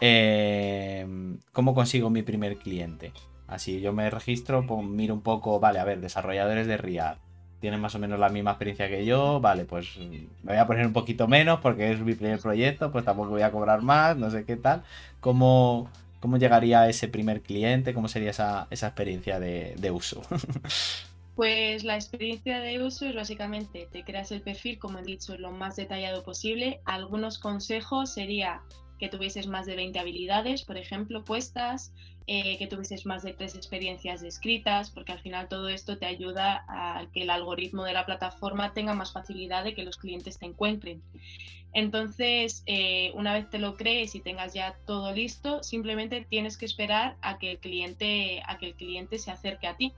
Em, ¿Cómo consigo mi primer cliente? Así yo me registro, pues, miro un poco, vale, a ver, desarrolladores de React. Tienen más o menos la misma experiencia que yo, vale, pues me voy a poner un poquito menos porque es mi primer proyecto, pues tampoco voy a cobrar más, no sé qué tal. ¿Cómo, cómo llegaría ese primer cliente? ¿Cómo sería esa, experiencia de, de uso? Pues la experiencia de uso es básicamente te creas el perfil, como he dicho, lo más detallado posible. Algunos consejos sería que tuvieses más de 20 habilidades, por ejemplo, puestas, eh, que tuvieses más de tres experiencias descritas, porque al final todo esto te ayuda a que el algoritmo de la plataforma tenga más facilidad de que los clientes te encuentren. Entonces, eh, una vez te lo crees y tengas ya todo listo, simplemente tienes que esperar a que el cliente, a que el cliente se acerque a ti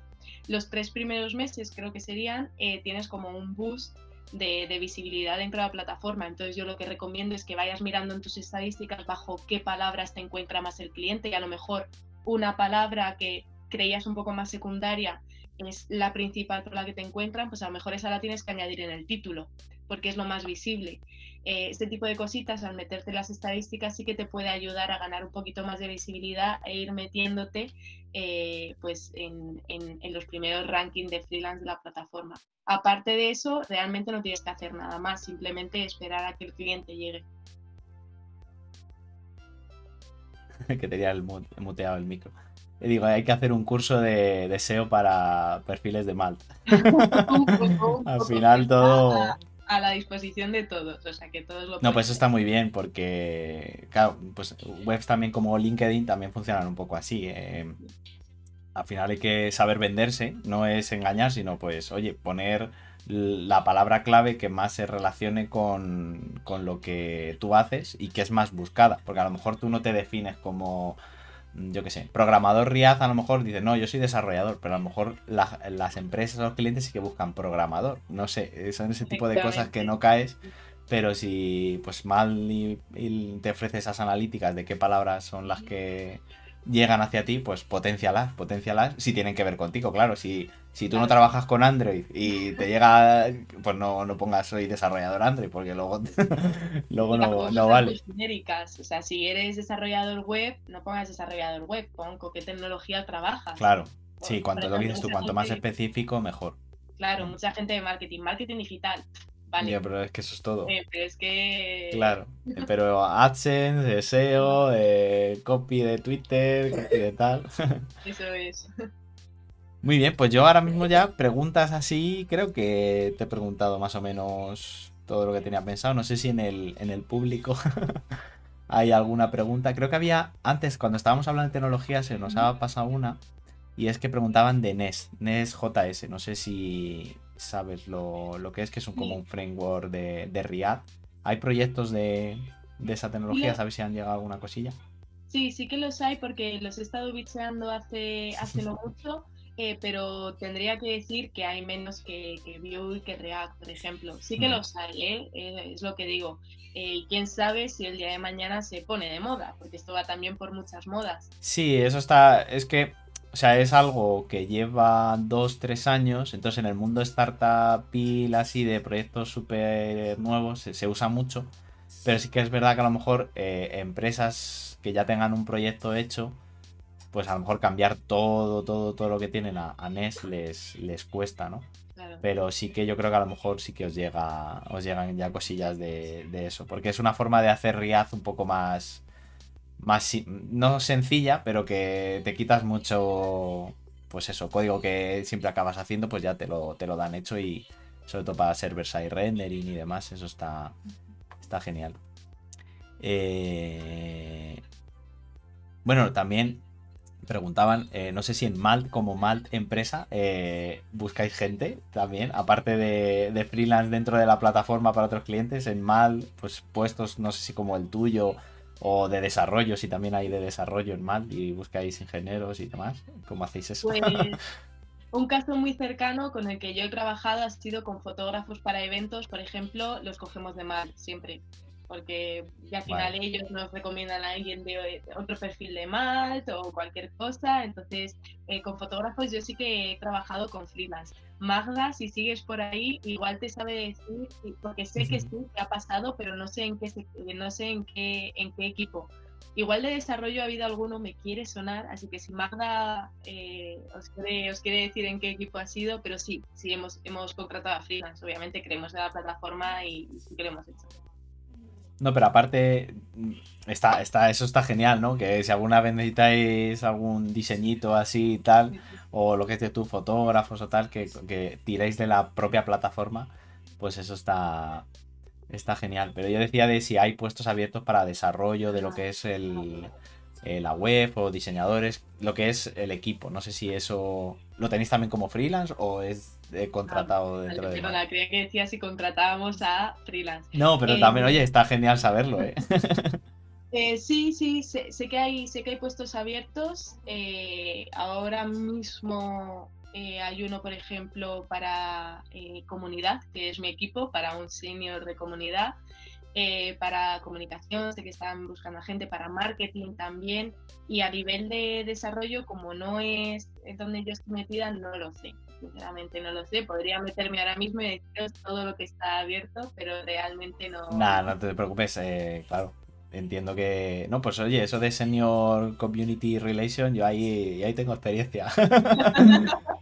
los tres primeros meses creo que serían, eh, tienes como un boost de, visibilidad dentro de la plataforma. Entonces yo lo que recomiendo es que vayas mirando en tus estadísticas bajo qué palabras te encuentra más el cliente y a lo mejor una palabra que creías un poco más secundaria es la principal por la que te encuentran, pues a lo mejor esa la tienes que añadir en el título, porque es lo más visible. Eh, este tipo de cositas, al meterte las estadísticas, sí que te puede ayudar a ganar un poquito más de visibilidad e ir metiéndote eh, pues en, los primeros rankings de freelance de la plataforma. Aparte de eso, realmente no tienes que hacer nada más, simplemente esperar a que el cliente llegue. que tenía el muteado el micro. Y digo, hay que hacer un curso de, de SEO para perfiles de Malt. Un poco, un Al final todo... A, la disposición de todos, o sea que todos lo No, pues eso está muy bien porque, claro, pues webs también como LinkedIn también funcionan un poco así. eh, al final hay que saber venderse, no es engañar, sino pues, oye, poner la palabra clave que más se relacione con, con lo que tú haces y que es más buscada. Porque a lo mejor tú no te defines como, yo qué sé, programador Riaz, a lo mejor dices, no, yo soy desarrollador, pero a lo mejor la- las empresas o los clientes sí que buscan programador. No sé, son ese tipo de cosas que no caes. Pero si pues mal y, y te ofrece esas analíticas de qué palabras son las que llegan hacia ti, pues potencialas, potencialas si tienen que ver contigo, claro. Si, si tú no trabajas con Android y te llega, pues no, no pongas soy desarrollador Android, porque luego, luego no, no vale. genéricas. O sea, si eres desarrollador web, no pongas desarrollador web, pon con qué tecnología trabajas. Claro, sí, cuanto lo dices tú, cuanto más específico, mejor. Claro, mucha gente de marketing, marketing digital. Vale, Ya, pero es que eso es todo. eh, pero es que. Claro, pero AdSense, SEO, eh, copy de Twitter, copy de tal. Eso es. Muy bien, pues yo ahora mismo ya preguntas así, creo que te he preguntado más o menos todo lo que tenía pensado. No sé si en el, en el público hay alguna pregunta. Creo que había, antes cuando estábamos hablando de tecnología, se nos ha pasado una. Y es que preguntaban de NES, NES JS. No sé si sabes lo, lo que es, que es un, como un framework de, de React. ¿Hay proyectos de, de esa tecnología? ¿Sabes si han llegado alguna cosilla? Sí, sí que los hay porque los he estado bicheando hace, hace no mucho, eh, pero tendría que decir que hay menos que, que Vue y que React, por ejemplo. Sí que Mm. los hay, ¿eh? Eh, es lo que digo. Y quién sabe si el día de mañana se pone de moda, porque esto va también por muchas modas. Sí, eso está. Es que, o sea, es algo que lleva dos, tres años. Entonces, en el mundo startup y así de proyectos súper nuevos se, se usa mucho. Pero sí que es verdad que a lo mejor eh, empresas que ya tengan un proyecto hecho, pues a lo mejor cambiar todo, todo, todo lo que tienen a, a NES les, les cuesta, ¿no? Claro. Pero sí que yo creo que a lo mejor sí que os llega, os llegan ya cosillas de, de eso. Porque es una forma de hacer React un poco más. Más no sencilla, pero que te quitas mucho. Pues eso, código que siempre acabas haciendo, pues ya te lo, te lo dan hecho y sobre todo para server-side rendering y demás, eso está, está genial. Eh, Bueno, también preguntaban, eh, no sé si en Malt, como Malt empresa, eh, buscáis gente también, aparte de, de freelance dentro de la plataforma para otros clientes, en Malt, pues puestos, no sé si como el tuyo o de desarrollo, si también hay de desarrollo en Malt y buscáis ingenieros y demás, ¿cómo hacéis eso? Pues un caso muy cercano con el que yo he trabajado ha sido con fotógrafos para eventos, por ejemplo, los cogemos de mal siempre, porque ya al final Vale. ellos nos recomiendan a alguien de otro perfil de Malt o cualquier cosa, entonces eh, con fotógrafos yo sí que he trabajado con freelance. Magda, si sigues por ahí, igual te sabe decir, porque sé que sí, que ha pasado, pero no sé en qué, no sé en qué, en qué equipo. Igual de desarrollo ha habido alguno, me quiere sonar, así que si Magda eh, os, quiere, os quiere decir en qué equipo ha sido, pero sí, sí hemos, hemos contratado a freelance, obviamente creemos en la plataforma y, y sí que lo hemos hecho. No, pero aparte, mm, está, está, eso está genial, ¿no? Que si alguna vez necesitáis algún diseñito así y tal, o lo que es de tú, fotógrafos o tal, que, que tiréis de la propia plataforma, pues eso está, está genial. Pero yo decía de si hay puestos abiertos para desarrollo de lo que es el, eh, la web o diseñadores, lo que es el equipo. No sé si eso lo tenéis también como freelance o es eh, contratado Vale, dentro de... perdona, creía que decía si contratábamos a freelance. No, pero Eh, también, oye, está genial saberlo, ¿eh? Eh, sí, sí, sé, sé que hay, sé que hay puestos abiertos. eh, ahora mismo eh, hay uno, por ejemplo, para eh, comunidad, que es mi equipo, para un senior de comunidad, eh, para comunicación, sé que están buscando gente para marketing también. Y a nivel de desarrollo, como no es donde yo estoy metida, no lo sé. Sinceramente no lo sé. Podría meterme ahora mismo y deciros todo lo que está abierto, pero realmente no. Nada, no te preocupes, claro. Entiendo que. No, pues oye, eso de Senior Community Relation, yo ahí, ahí tengo experiencia.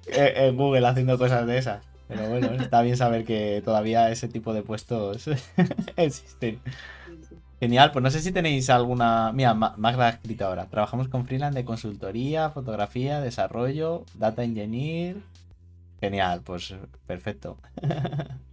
en en Google haciendo cosas de esas. Pero bueno, está bien saber que todavía ese tipo de puestos existen. Genial, pues no sé si tenéis alguna. Mira, Magda ha escrito ahora. Trabajamos con freelance de consultoría, fotografía, desarrollo, data engineer. Genial, pues perfecto.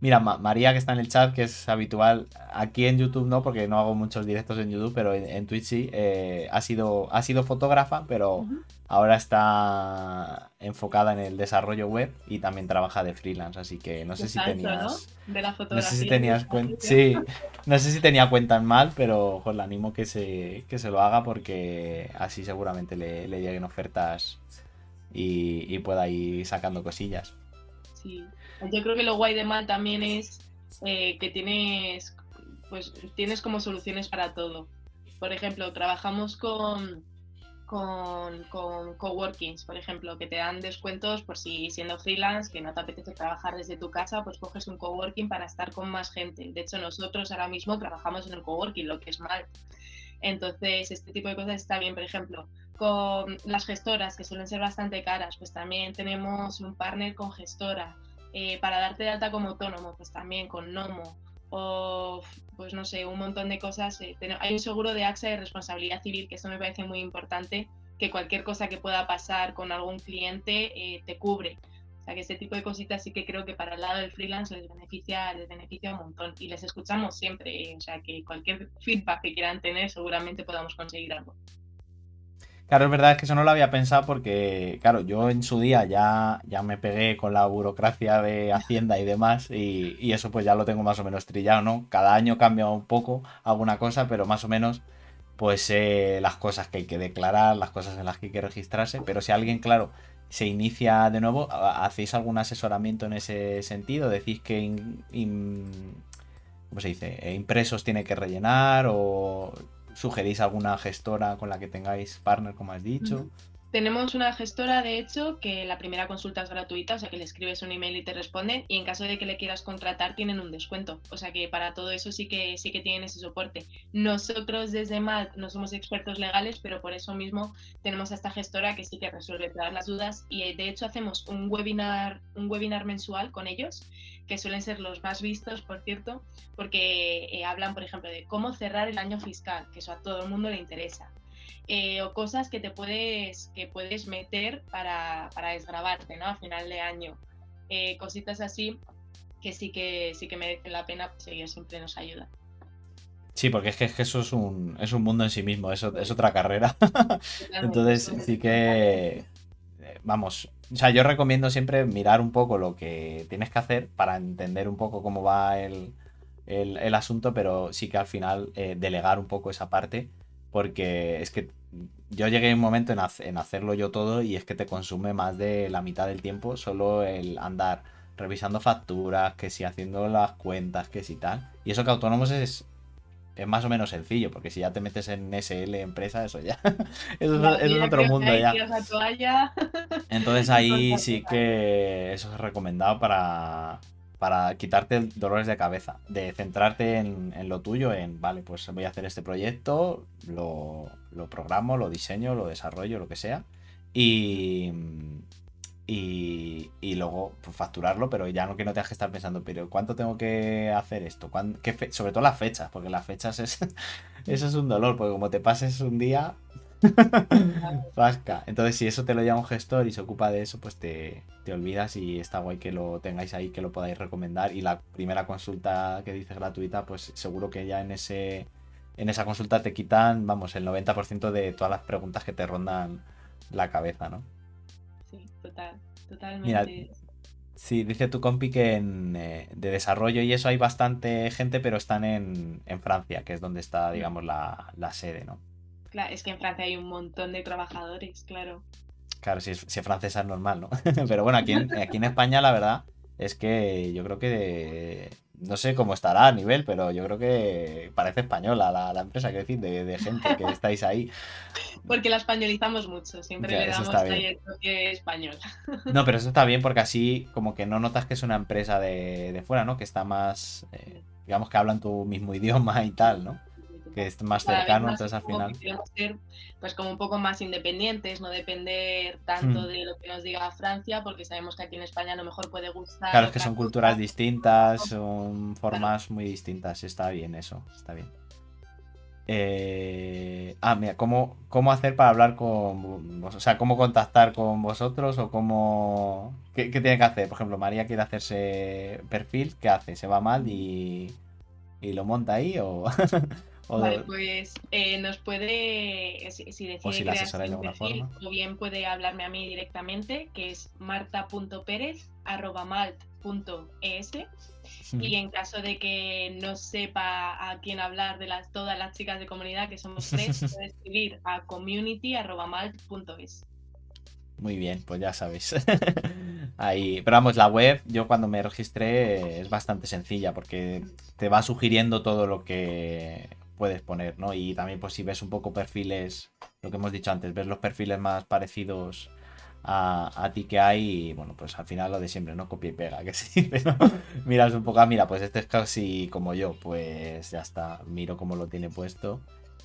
Mira, María que está en el chat, que es habitual, aquí en YouTube no, porque no hago muchos directos en YouTube, pero en, Twitch sí, eh, ha, sido, ha sido fotógrafa, pero ahora está enfocada en el desarrollo web y también trabaja de freelance, así que no sé si tenías... De la fotografía. No sé si tenías cuenta... Sí, no sé si tenía cuenta en mal, pero pues, le animo que se, que se lo haga porque así seguramente le, lleguen ofertas y, y pueda ir sacando cosillas. Sí. Yo creo que lo guay de Mal también es eh, que tienes, pues, tienes como soluciones para todo. Por ejemplo, trabajamos con, con, con, coworkings, por ejemplo, que te dan descuentos por si siendo freelance, que no te apetece trabajar desde tu casa, pues coges un coworking para estar con más gente. De hecho, nosotros ahora mismo trabajamos en el coworking, lo que es mal. Entonces, este tipo de cosas está bien. Por ejemplo, con las gestoras, que suelen ser bastante caras, pues también tenemos un partner con gestora. Eh, para darte de alta como autónomo, pues también con Nomo o pues no sé, un montón de cosas. Eh, hay un seguro de AXA de responsabilidad civil, que eso me parece muy importante, que cualquier cosa que pueda pasar con algún cliente eh, te cubre. O sea que ese tipo de cositas sí que creo que para el lado del freelance les beneficia, les beneficia un montón. Y les escuchamos siempre, o sea que cualquier feedback que quieran tener seguramente podamos conseguir algo. Claro, es verdad que eso no lo había pensado porque, claro, yo en su día ya, ya me pegué con la burocracia de Hacienda y demás y, eso pues ya lo tengo más o menos trillado, ¿no? Cada año cambia un poco alguna cosa, pero más o menos pues las cosas que hay que declarar, las cosas en las que hay que registrarse, pero si alguien, claro, se inicia de nuevo, ¿hacéis algún asesoramiento en ese sentido? ¿Decís que... ¿Cómo se dice? Eh, ¿Impresos tiene que rellenar o ¿Sugerís alguna gestora con la que tengáis partner, como has dicho? Tenemos una gestora, de hecho, que la primera consulta es gratuita, o sea que le escribes un email y te responden, y en caso de que le quieras contratar tienen un descuento, o sea que para todo eso sí que sí que tienen ese soporte. Nosotros desde MAD no somos expertos legales, pero por eso mismo tenemos a esta gestora que sí que resuelve todas las dudas y de hecho hacemos un webinar, un webinar mensual con ellos que suelen ser los más vistos, por cierto, porque eh, hablan, por ejemplo, de cómo cerrar el año fiscal, que eso a todo el mundo le interesa. Eh, o cosas que te puedes, que puedes meter para, para desgrabarte, ¿no? A final de año. Eh, cositas así que sí que sí que merecen la pena, pues ellos siempre nos ayudan. Sí, porque es que, eso es un, es un mundo en sí mismo, es, es otra carrera. Entonces sí que, vamos, o sea, yo recomiendo siempre mirar un poco lo que tienes que hacer para entender un poco cómo va el, asunto, pero sí que al final eh, delegar un poco esa parte, porque es que yo llegué a un momento en, en, hacerlo yo todo y es que te consume más de la mitad del tiempo solo el andar revisando facturas, que si haciendo las cuentas, que si tal. Y eso que autónomos es, es más o menos sencillo, porque si ya te metes en SL empresa, eso ya. eso es, otro mundo ya. Entonces ahí sí que eso es recomendado para, para quitarte dolores de cabeza, de centrarte en, lo tuyo, en, vale, pues voy a hacer este proyecto, lo, lo programo, lo diseño, lo desarrollo, lo que sea. Y, y, luego pues, facturarlo, pero ya no que no tengas que estar pensando, pero ¿cuánto tengo que hacer esto? Sobre todo las fechas, porque las fechas es eso es un dolor, porque como te pases un día, fasca. Entonces, si eso te lo llama un gestor y se ocupa de eso, pues te, te, olvidas y está guay que lo tengáis ahí, que lo podáis recomendar. Y la primera consulta que dices gratuita, pues seguro que ya en ese en esa consulta te quitan, vamos, el 90% de todas las preguntas que te rondan la cabeza, ¿no? Total, totalmente. Mira, sí, dice tu compi que en, eh, de desarrollo y eso hay bastante gente, pero están en, Francia, que es donde está, mm. digamos, la, sede, ¿no? Claro, es que en Francia hay un montón de trabajadores, claro. Claro, si es, si es francesa es normal, ¿no? pero bueno, aquí aquí en España, la verdad, es que yo creo que no sé cómo estará a nivel, pero yo creo que parece española la, empresa, que decir, de, gente que estáis ahí. Porque la españolizamos mucho, siempre le damos el toque español. No, pero eso está bien porque así como que no notas que es una empresa de, fuera, ¿no? Que está más, eh, digamos que hablan tu mismo idioma y tal, ¿no? Que es más Cada cercano, más entonces al final. ser pues como un poco más independientes, no depender tanto Mm. de lo que nos diga Francia, porque sabemos que aquí en España a lo mejor puede gustar. Claro, es que son cosa. culturas distintas, son formas muy distintas. Está bien eso, está bien. Eh, Ah, mira, ¿cómo, ¿cómo hacer para hablar con vos? O sea, ¿cómo contactar con vosotros o cómo... ¿Qué, qué tiene que hacer? Por ejemplo, María quiere hacerse perfil, ¿qué hace? ¿Se va mal y, y lo monta ahí o...? o- Vale, pues eh, nos puede, si, si decide O si la crearse asesoráis de un alguna perfil, forma. o bien puede hablarme a mí directamente, que es marta.perez.malt.es y en caso de que no sepa a quién hablar de las, todas las chicas de comunidad, que somos tres, puede escribir a community.malt.es. Muy bien, pues ya sabéis. Ahí, pero vamos, la web, yo cuando me registré es bastante sencilla porque te va sugiriendo todo lo que puedes poner, ¿no? Y también pues si ves un poco perfiles, lo que hemos dicho antes, ves los perfiles más parecidos a, a ti que hay y bueno, pues al final lo de siempre, ¿no? Copia y pega, que sí, pero miras un poco, ah, mira, pues este es casi como yo, pues ya está, miro cómo lo tiene puesto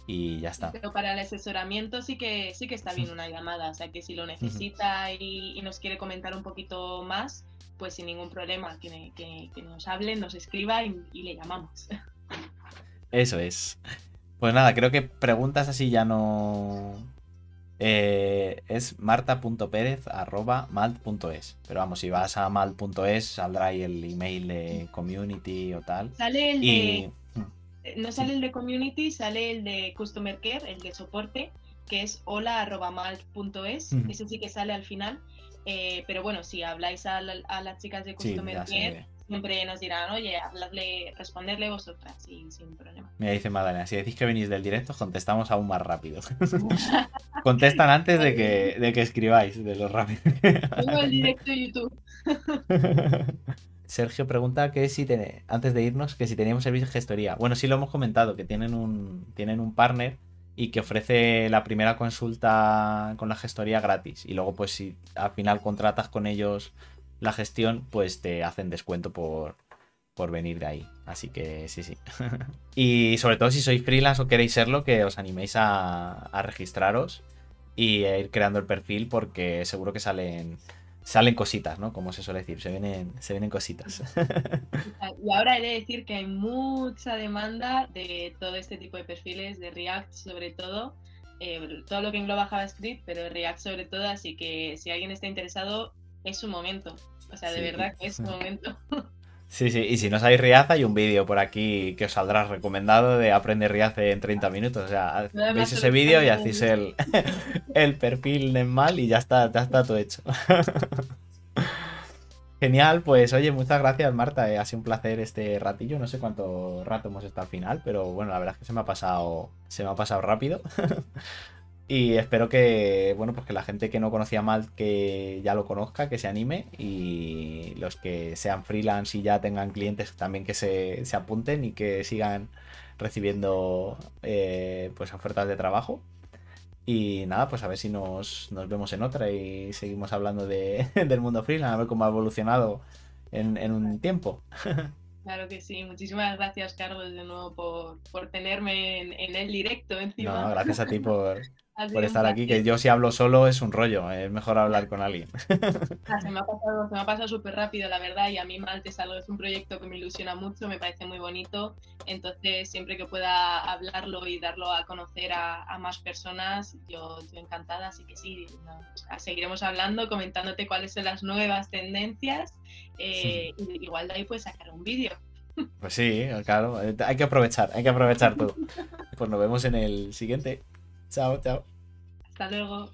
y ya está. Pero para el asesoramiento sí que sí que está bien una llamada, o sea que si lo necesita y, y nos quiere comentar un poquito más, pues sin ningún problema, que, que- que nos hable, nos escriba y, y le llamamos. Eso es. Pues nada, creo que preguntas así ya no. Eh, es marta.perez.malt.es. Pero vamos, si vas a malt.es saldrá ahí el email de community o tal. Sale el Y. de, no sale el de community, sale el de customer care, el de soporte, que es hola.malt.es, Ujú. ese sí que sale al final. eh, pero bueno, si habláis a, la- a las chicas de Customer Care. Siempre nos dirán, oye, hablarle, responderle vosotras, y sin problema. Me dice Madalena, si decís que venís del directo, contestamos aún más rápido. Contestan antes de que, de que escribáis, de lo rápido. Tengo el directo YouTube. Sergio pregunta que si tiene, antes de irnos, que si teníamos servicio de gestoría. Bueno, sí lo hemos comentado, que tienen un, tienen un partner y que ofrece la primera consulta con la gestoría gratis. Y luego, pues si al final contratas con ellos la gestión, pues te hacen descuento por, por venir de ahí. Así que sí, sí. y sobre todo si sois freelance o queréis serlo, que os animéis a, a registraros y a ir creando el perfil porque seguro que salen salen cositas, ¿no? Como se suele decir, se vienen, se vienen cositas. Y ahora he de decir que hay mucha demanda de todo este tipo de perfiles, de React sobre todo, eh, todo lo que engloba JavaScript, pero React sobre todo, así que si alguien está interesado, es su momento. O sea, de Sí. verdad que es su momento. Sí, sí, y si no sabéis Riaz, hay un vídeo por aquí que os saldrá recomendado de aprender Riaz en 30 minutos. O sea, veis se ese vídeo y hacéis el, el perfil normal y ya está, ya está todo hecho. Genial, pues oye, muchas gracias Marta, eh, ha sido un placer este ratillo, no sé cuánto rato hemos estado al final, pero bueno, la verdad es que se me ha pasado, se me ha pasado rápido. y espero que, bueno, pues que la gente que no conocía mal que ya lo conozca, que se anime y los que sean freelance y ya tengan clientes también que se, se apunten y que sigan recibiendo eh, pues ofertas de trabajo. Y nada, pues a ver si nos, nos vemos en otra y seguimos hablando de, del mundo freelance, a ver cómo ha evolucionado en, en un tiempo. Claro que sí. Muchísimas gracias, Carlos, de nuevo por, por tenerme en, en el directo encima. No, gracias a ti por, Por estar aquí, que yo si hablo solo es un rollo, es mejor hablar con alguien. Ah, Se me ha pasado, se me ha pasado súper rápido, la verdad, y a mí Malte es algo, es un proyecto que me ilusiona mucho, me parece muy bonito, entonces siempre que pueda hablarlo y darlo a conocer a, a más personas, yo, yo encantada, así que sí, seguiremos hablando, comentándote cuáles son las nuevas tendencias, eh, y igual de ahí puedes sacar un vídeo. Pues sí, claro, eh, hay que aprovechar, hay que aprovechar todo. Pues nos vemos en el siguiente. Ciao, ciao. Hasta.